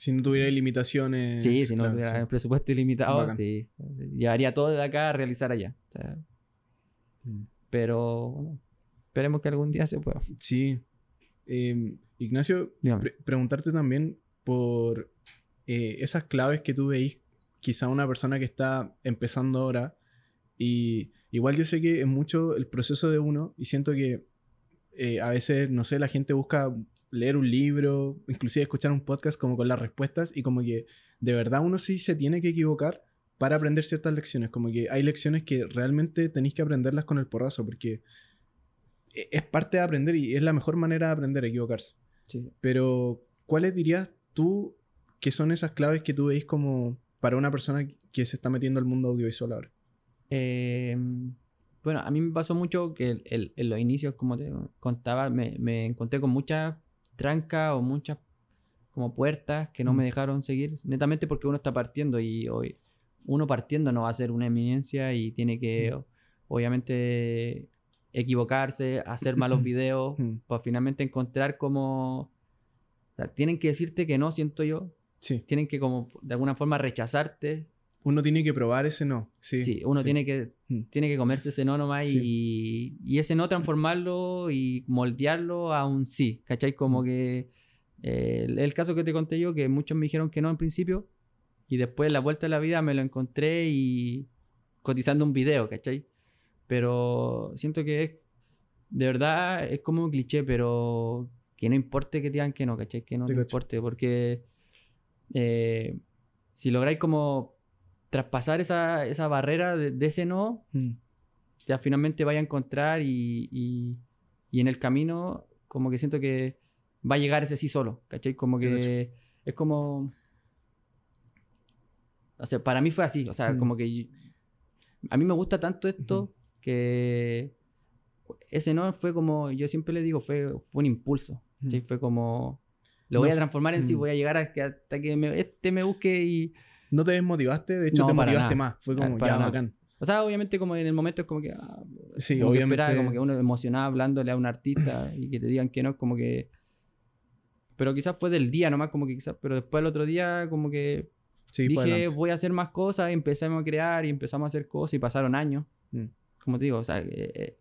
Si no tuviera limitaciones. Sí, si no claro, tuviera sí. el presupuesto ilimitado, sí, Llevaría todo de acá a realizar allá. o sea, Mm. pero bueno, esperemos que algún día se pueda. Sí. Eh, Ignacio, pre- preguntarte también por eh, esas claves que tú veis, quizá una persona que está empezando ahora, y igual yo sé que es mucho el proceso de uno, y siento que eh, a veces, no sé, la gente busca leer un libro, inclusive escuchar un podcast como con las respuestas, y como que de verdad uno sí se tiene que equivocar para aprender ciertas lecciones, como que hay lecciones que realmente tenéis que aprenderlas con el porrazo, porque e- es parte de aprender y es la mejor manera de aprender, equivocarse. Sí. Pero, ¿cuáles dirías tú que son esas claves que tú veis como para una persona que se está metiendo al mundo audiovisual ahora? Eh, bueno, a mí me pasó mucho que el- el- en los inicios, como te contaba, me, me encontré con muchas trancas o muchas como puertas que no me Mm. dejaron seguir, netamente porque uno está partiendo y hoy uno partiendo no va a ser una eminencia y tiene que, Mm. obviamente, equivocarse, hacer malos videos, Mm. para finalmente encontrar como... o sea, tienen que decirte que no, siento yo. Sí, Tienen que como de alguna forma rechazarte uno tiene que probar ese no. Sí, Sí, uno sí. Tiene, que, Mm. tiene que comerse ese no nomás y, y ese no transformarlo y moldearlo a un sí, ¿cachai? Como Mm. que eh, el, el caso que te conté yo, que muchos me dijeron que no en principio y después la vuelta de la vida me lo encontré y cotizando un video, ¿cachai? Pero siento que es, de verdad es como un cliché, pero que no importe que te digan que no, ¿cachai? Que no Te te, importe, porque eh, si lográis como traspasar esa, esa barrera de, de ese no, Mm. ya finalmente vaya a encontrar y, y- y en el camino como que siento que va a llegar ese sí solo, ¿cachai? Como que es como... O sea, para mí fue así, o sea, Mm. como que... a mí me gusta tanto esto que ese no fue como, yo siempre le digo, fue, fue un impulso, ¿cachai? Mm. Fue como... Lo No voy a transformar en sí, Mm. voy a llegar a que hasta que me- este me busque y... ¿No te desmotivaste? De hecho, No, te motivaste nada. más. Fue Ah, como, para ya, nada. bacán. O sea, obviamente como en el momento es como que... ah, Sí, como que obviamente. esperaba, como que uno emocionado hablándole a un artista y que te digan que no, como que... Pero quizás fue del día nomás, como que quizás... Pero después el otro día como que Sí, dije, voy a hacer más cosas, y empezamos a crear y empezamos a hacer cosas y pasaron años. Mm. Como te digo, o sea, eh, eh,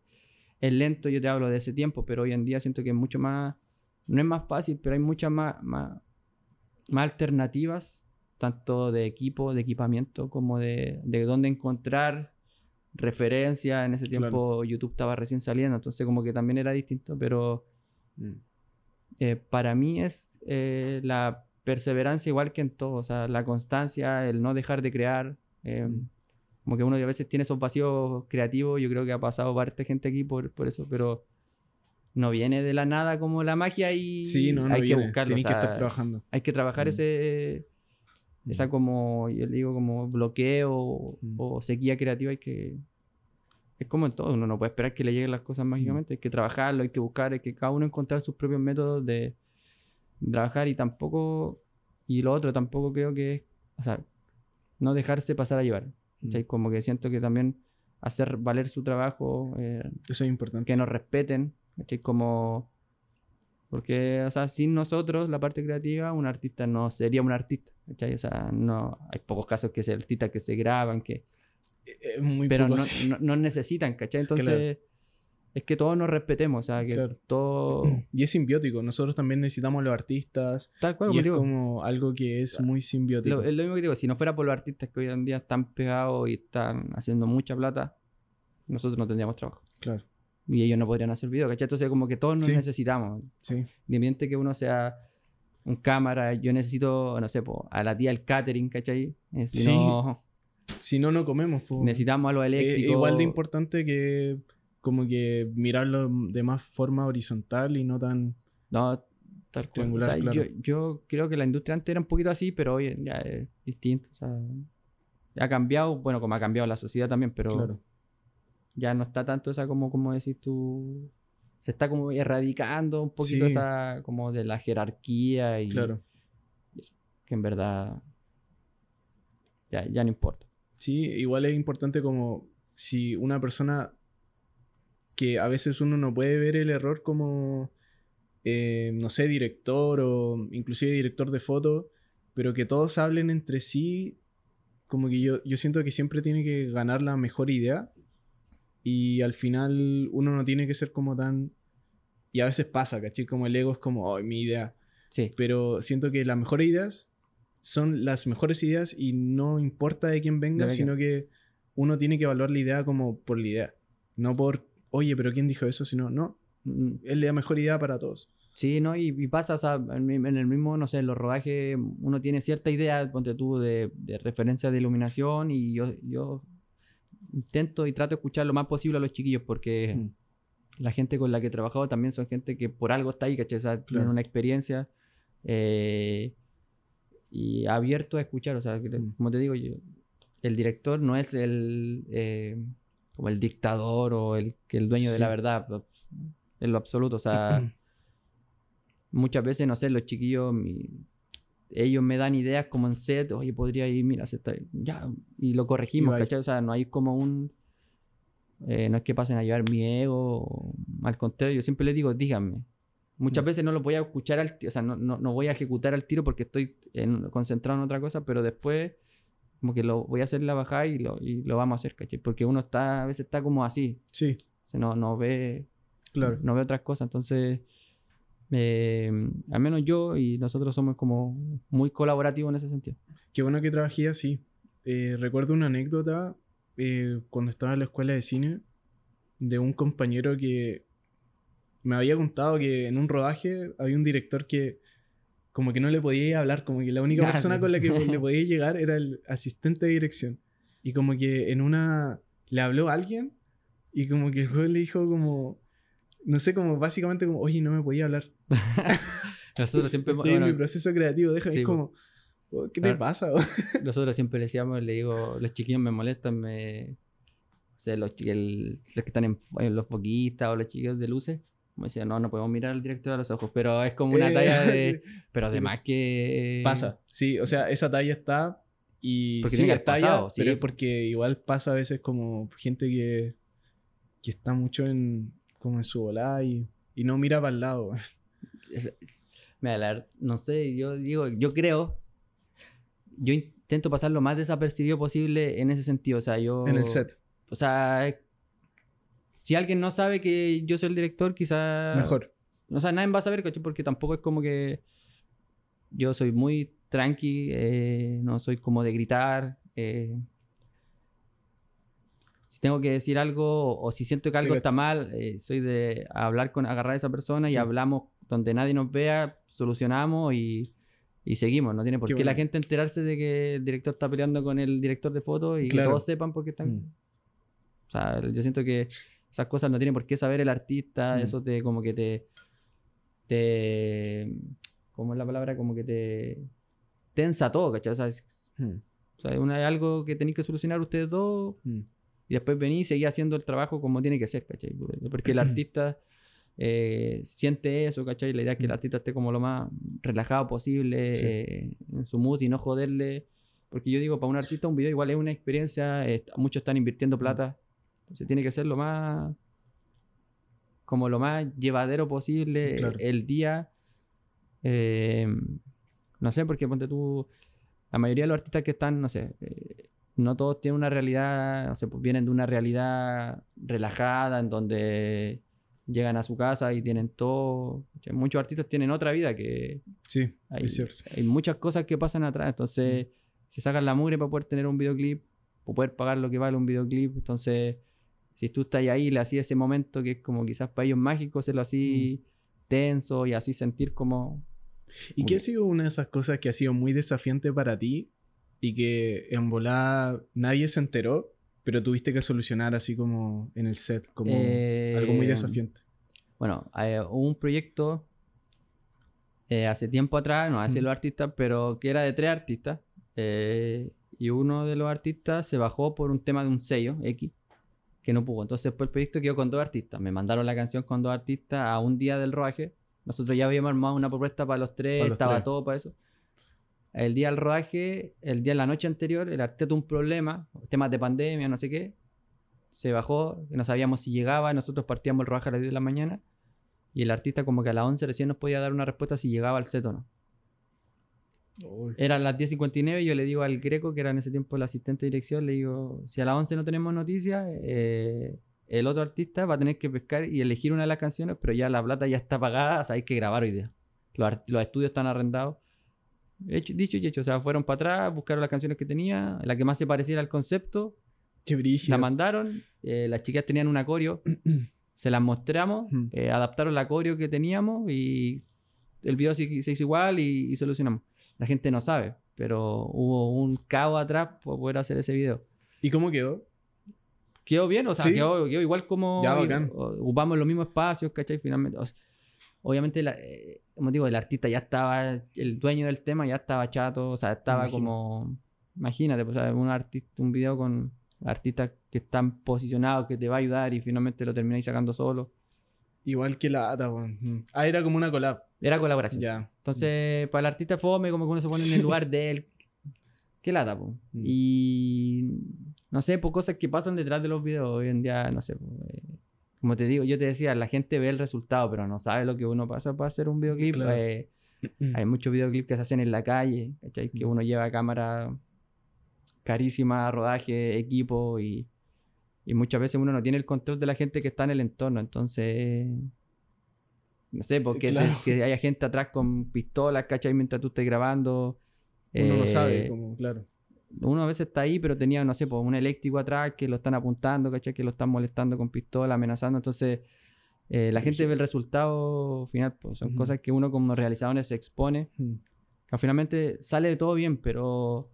es lento, yo te hablo de ese tiempo, pero hoy en día siento que es mucho más... No es más fácil, pero hay muchas más, más, más alternativas, tanto de equipo, de equipamiento, como de, de dónde encontrar referencias. En ese Claro. tiempo YouTube estaba recién saliendo, entonces como que también era distinto, pero Mm. eh, para mí es eh, la perseverancia igual que en todo, o sea, la constancia, el no dejar de crear. eh, Mm. como que uno a veces tiene esos vacíos creativos, yo creo que ha pasado parte gente aquí por, por eso, pero no viene de la nada como la magia y Sí, no, no hay viene. que buscarlo. O que sea, estar trabajando. Hay que trabajar Mm. ese, esa como, yo le digo como bloqueo Mm. o sequía creativa, hay que... Es como en todo, uno no puede esperar que le lleguen las cosas mágicamente, hay que trabajarlo, hay que buscar, hay que cada uno encontrar sus propios métodos de trabajar y tampoco, y lo otro tampoco creo que es, o sea, no dejarse pasar a llevar. Mm. Como que siento que también hacer valer su trabajo, eh, Eso es importante. que nos respeten, ¿cachai? Como... Porque, o sea, sin nosotros, la parte creativa, un artista no sería un artista, ¿cachai? O sea, no... Hay pocos casos que se artistas que se graban, que... Es muy Pero poco no, no, no necesitan, ¿cachai? Claro. Entonces, es que todos nos respetemos, o sea, que Claro. todo... Y es simbiótico. Nosotros también necesitamos a los artistas. Tal cual, y como es digo. como algo que es muy simbiótico. Lo, es lo mismo que digo, si no fuera por los artistas que hoy en día están pegados y están haciendo mucha plata, nosotros no tendríamos trabajo. Claro, Y ellos no podrían hacer video, ¿cachai? Entonces, como que todos nos Sí. necesitamos. sí. Independiente que uno sea un cámara, yo necesito, no sé, po, a la tía el catering, ¿cachai? Eh, Si Sí. no, Si no, no comemos. po. necesitamos a los Eh, eléctricos. igual de importante que como que mirarlo de más forma horizontal y no tan... No, tal cual. O sea, claro. yo, yo creo que la industria antes era un poquito así, pero hoy ya es distinto. O sea, ha cambiado, bueno, como ha cambiado la sociedad también, pero Claro. Ya no está tanto esa como, como decís tú, se está como erradicando un poquito Sí. esa como de la jerarquía y Claro. que en verdad ya, ya no importa. Sí, igual es importante como si una persona que a veces uno no puede ver el error como, eh, no sé, director o inclusive director de foto, pero que todos hablen entre sí, como que yo, yo siento que siempre tiene que ganar la mejor idea y al final uno no tiene que ser como tan... Y a veces pasa, ¿cachai? Como el ego es como, oh, mi idea. Sí, Pero siento que las mejores ideas son las mejores ideas y no importa de quién venga, De sino que uno tiene que evaluar la idea como por la idea. No por, oye, pero ¿quién dijo eso? Sino, no, Mm, es la mejor idea para todos. Sí, ¿no? Y, y pasa, o sea, en, en el mismo, no sé, en los rodajes, uno tiene cierta idea, ponte tú, de, de referencia de iluminación y yo, yo intento y trato de escuchar lo más posible a los chiquillos porque Mm. la gente con la que he trabajado también son gente que por algo está ahí, ¿cachai? O sea, tienen una experiencia eh, y abierto a escuchar, o sea, Mm. como te digo, yo, el director no es el, eh, como el dictador o el, que el dueño de la verdad, en lo absoluto, o sea muchas veces, no sé, los chiquillos, mi- ellos me dan ideas como en set, oye, podría ir, mira, se está- ya, y lo corregimos, Y. ¿cachai? O sea, no hay como un, eh, no es que pasen a llevar mi ego, al contrario, yo siempre les digo, díganme. Muchas veces no lo voy a escuchar al tiro, o sea, no, no, no voy a ejecutar al tiro porque estoy en- concentrado en otra cosa, pero después como que lo voy a hacer la bajada y lo, y lo vamos a hacer, ¿cachai? Porque uno está, a veces está como así, Sí, o sea, no, no ve claro. no veo otras cosas. Entonces, eh, al menos yo y nosotros somos como muy colaborativos en ese sentido. Qué bueno que trabajé así. Eh, recuerdo una anécdota eh, cuando estaba en la escuela de cine de un compañero que me había contado que en un rodaje había un director que como que no le podía hablar, como que la única persona con la que le podía llegar era el asistente de dirección. Y como que en una le habló a alguien y como que luego le dijo como, no sé, como básicamente como, oye, no me podía hablar. Nosotros siempre, Estoy en bueno, mi proceso creativo, déjame. sí, es como, "Oh, ¿qué te pasa? nosotros siempre le decíamos, le digo, los chiquillos me molestan, me... O sea, los, el- los que están en, en los foquistas o los chiquillos de luces, me decían, no, no podemos mirar al director a los ojos, pero es como una Eh, talla de... sí. Pero además que... Pasa, sí, o sea, esa talla está y Porque sí, tiene que es haber talla, pasado, sí. pero es porque igual pasa a veces como gente que, que está mucho en como en su volada y, y no mira para el lado. Mira, no sé, yo digo, yo creo, yo intento pasar lo más desapercibido posible en ese sentido, o sea, yo... En el set, O sea, si alguien no sabe que yo soy el director, quizá... mejor. O sea, nadie va a saber, ¿cachai? Porque tampoco es como que yo soy muy tranqui, eh, no soy como de gritar. eh, si tengo que decir algo o si siento que algo está mal, eh, soy de hablar con, agarrar a esa persona y Sí. hablamos donde nadie nos vea, solucionamos y Y seguimos, no tiene por Qué qué, la bueno. gente enterarse de que el director está peleando con el director de fotos y Claro. que todos sepan por qué están. Mm. O sea, yo siento que esas cosas no tienen por qué saber el artista, Mm. eso te como que te. te ¿Cómo es la palabra? Como que te. tensa todo, ¿cachai? O sea, es, Mm. o sea, una- algo que tenéis que solucionar ustedes dos Mm. Y después venís y seguís haciendo el trabajo como tiene que ser, ¿cachai? Porque el artista eh, siente eso, ¿cachai? La idea es que el Mm. artista esté como lo más relajado posible Sí. eh, en su mood y no joderle. Porque yo digo, para un artista un video igual es una experiencia, eh, muchos están invirtiendo Mm. plata, entonces tiene que ser lo más, como lo más llevadero posible Sí, claro. el día. No sé, porque ponte tú, la mayoría de los artistas que están, no sé, eh, no todos tienen una realidad, no sé, pues vienen de una realidad relajada en donde llegan a su casa y tienen todo. Muchos artistas tienen otra vida que Sí, hay, es cierto. hay muchas cosas que pasan atrás. Entonces, se sacan la mugre para poder tener un videoclip, o poder pagar lo que vale un videoclip. Entonces, si tú estás ahí y le hacías ese momento que es como quizás para ellos mágico, se lo así tenso y así sentir como. ¿Y qué ha sido una de esas cosas que ha sido muy desafiante para ti y que en volada nadie se enteró, pero tuviste que solucionar así como en el set, como algo muy Eh, desafiante? Bueno, eh, hubo un proyecto eh, hace tiempo atrás, no decir Mm. los artistas, pero que era de tres artistas. eh, y uno de los artistas se bajó por un tema de un sello X que no pudo. Entonces, después el proyecto quedó con dos artistas. Me mandaron la canción con dos artistas a un día del rodaje. Nosotros ya habíamos armado una propuesta para los tres, Para los estaba tres. todo para eso. El día del rodaje, el día de la noche anterior, el artista tuvo un problema, temas de pandemia, no sé qué. Se bajó, no sabíamos si llegaba, nosotros partíamos el rodaje a las 10 de la mañana y el artista como que a las 11 recién nos podía dar una respuesta si llegaba al set o no. Uy. Eran las 10.59 y yo le digo al Greco, que era en ese tiempo el asistente de dirección, le digo, si a las 11 no tenemos noticias, eh, el otro artista va a tener que pescar y elegir una de las canciones, pero ya la plata ya está pagada, o sea, hay que grabar hoy día. Los estudios están arrendados. Hecho- dicho y hecho, o sea, fueron para atrás, buscaron las canciones que tenía, la que más se pareciera al concepto, Qué brillo. la mandaron, eh, las chicas tenían una coreo, se las mostramos, eh, adaptaron la coreo que teníamos y el video se, se hizo igual y, y solucionamos. La gente no sabe, pero hubo un caos atrás para poder hacer ese video. ¿Y cómo quedó? Quedó bien, o sea, Sí. quedó, quedó igual como Ya, bacán. ocupamos los mismos espacios, ¿cachai? Finalmente, o sea, obviamente, la- eh, como digo, el artista ya estaba, el dueño del tema ya estaba chato, o sea, estaba como, imagínate, pues, un artista, un video con artistas que están posicionados, que te va a ayudar y finalmente lo termináis sacando solo. Igual que la ATA, weón. Mm. Ah, era como una collab. Era colaboración. sí. Ya. Entonces, para el artista fome, como que uno se pone en el lugar de él. Qué lata, po. Mm. Y no sé, por cosas que pasan detrás de los videos hoy en día, no sé. po, eh, como te digo, yo te decía, la gente ve el resultado, pero no sabe lo que uno pasa para hacer un videoclip. Claro. Eh, hay muchos videoclips que se hacen en la calle, ¿cachai? Que Mm. uno lleva cámara carísima, rodaje, equipo y, y muchas veces uno no tiene el control de la gente que está en el entorno. Entonces, no sé, porque claro. que haya gente atrás con pistolas, ¿cachai? Mientras tú estés grabando. Uno no Eh, sabe, como, claro. Uno a veces está ahí, pero tenía, no sé, pues, un eléctrico atrás que lo están apuntando, ¿cachai? Que lo están molestando con pistola, amenazando. Entonces, eh, la gente ve el resultado final, pues son Ujú. cosas que uno como realizadores se expone. Mm. Que finalmente sale de todo bien, pero.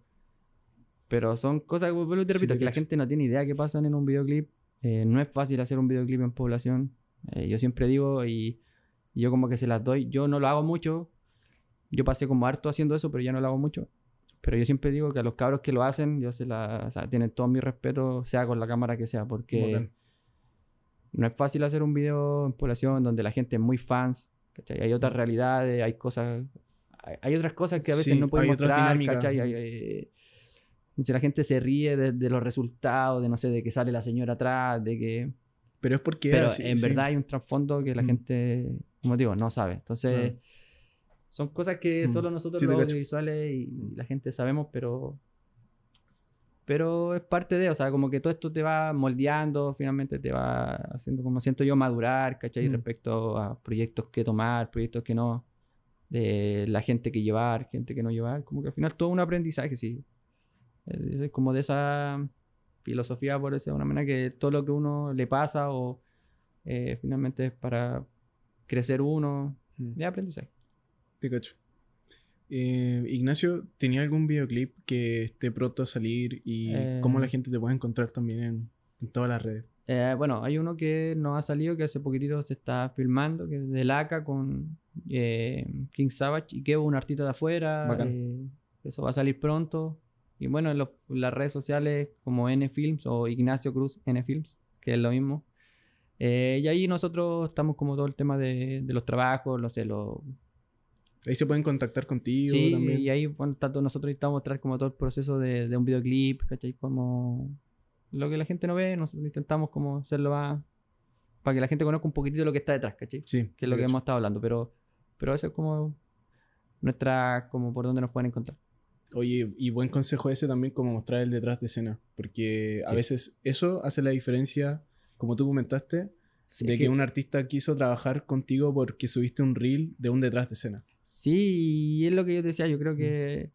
Pero son cosas, vuelvo te Sí, repito, te que la gente no tiene idea que pasan en un videoclip. Eh, no es fácil hacer un videoclip en población. Eh, yo siempre digo, y yo como que se las doy. Yo no lo hago mucho. Yo pasé como harto haciendo eso, pero ya no lo hago mucho. Pero yo siempre digo que a los cabros que lo hacen, yo se la, o sea, tienen todo mi respeto, sea con la cámara que sea, porque Bacán. no es fácil hacer un video en población donde la gente es muy fans, ¿cachai? Hay otras realidades, hay cosas, hay, hay otras cosas que a veces Sí, no pueden mostrar. ¿cachai? Hay- hay- si la gente se ríe de, de los resultados, de no sé, de que sale la señora atrás, de que... Pero es porque Pero así, en sí. verdad hay un trasfondo que la Mm. gente, como digo, no sabe. Entonces. Son cosas que Mm. solo nosotros Sí, te los audiovisuales y, y la gente sabemos, pero... Pero es parte de, o sea, como que todo esto te va moldeando, finalmente te va haciendo, como siento yo, madurar, ¿cachai? Mm. Respecto a proyectos que tomar, proyectos que no, de la gente que llevar, gente que no llevar, como que al final todo un aprendizaje, sí. Es como de esa filosofía, por decirlo de una manera, que todo lo que uno le pasa o eh, finalmente es para crecer uno, Mm. de aprendizaje. Te cacho. Eh, Ignacio, ¿tenía algún videoclip que esté pronto a salir y Eh. cómo la gente te puede encontrar también en, en todas las redes? Eh, bueno, hay uno que nos ha salido que hace poquitito se está filmando, que es de Laca con eh, King Savage y Kevo, un artista de afuera. Eh, eso va a salir pronto. Y bueno, en los- las redes sociales como N Films o Ignacio Cruz N Films, que es lo mismo. Eh, y ahí nosotros estamos como todo el tema de, de los trabajos, no sé, los... Ahí se pueden contactar contigo Sí, también. y ahí bueno, tanto nosotros intentamos mostrar como todo el proceso de, de un videoclip, ¿cachai? Como lo que la gente no ve, nosotros intentamos como hacerlo más... Para que la gente conozca un poquitito lo que está detrás, ¿cachai? Sí, Que es lo que hecho. hemos estado hablando, pero, pero eso es como nuestra, como por donde nos pueden encontrar. Oye, y buen consejo ese también como mostrar el detrás de escena, porque a Sí. veces eso hace la diferencia, como tú comentaste, Sí, de que que- un artista quiso trabajar contigo porque subiste un reel de un detrás de escena. Sí, y es lo que yo te decía, yo Mm. creo que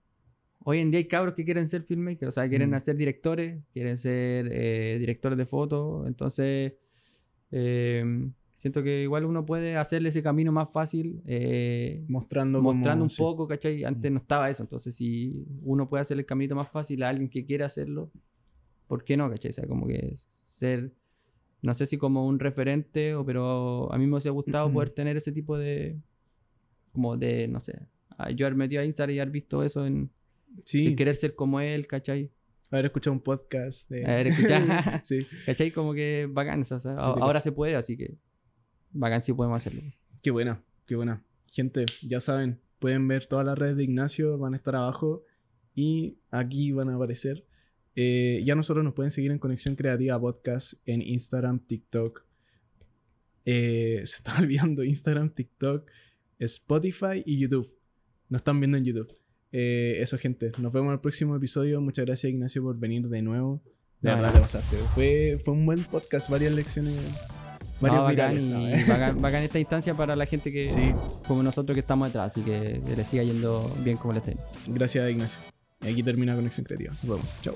hoy en día hay cabros que quieren ser filmmakers, o sea, quieren Mm. ser directores, quieren ser eh, directores de fotos, entonces eh, siento que igual uno puede hacerle ese camino más fácil eh, Mostrando mostrando un sí. poco, ¿cachai? Antes Mm. no estaba eso, entonces si uno puede hacer el caminito más fácil a alguien que quiera hacerlo, ¿por qué no, cachai? O sea, como que ser, no sé si como un referente, o, pero a mí me hubiese gustado poder tener ese tipo de, como de, no sé, yo haber metido a Instagram y haber visto eso en Sí, querer ser como él, ¿cachai? haber escuchado un podcast de... Haber escuchado. sí, ¿Cachai? Como que bacán, o sea, Sí, te ahora se puede, así que bacán si podemos hacerlo. qué buena, qué buena. Gente, ya saben, pueden ver todas las redes de Ignacio, van a estar abajo y aquí van a aparecer. Eh, ya nosotros nos pueden seguir en Conexión Creativa Podcast en Instagram, TikTok. Eh, se está olvidando Instagram, TikTok, Spotify y YouTube. Nos están viendo en YouTube. Eh, eso, gente. Nos vemos en el próximo episodio. Muchas gracias, Ignacio, por venir de nuevo. De No, verdad te pasaste. Fue, fue un buen podcast, varias lecciones, varios No, bacán, virales. y bacán, bacán esta instancia para la gente que, Sí, como nosotros que estamos detrás, así que, que le siga yendo bien como le esté. gracias, Ignacio. Y aquí termina Conexión Creativa. Nos vemos. Chao.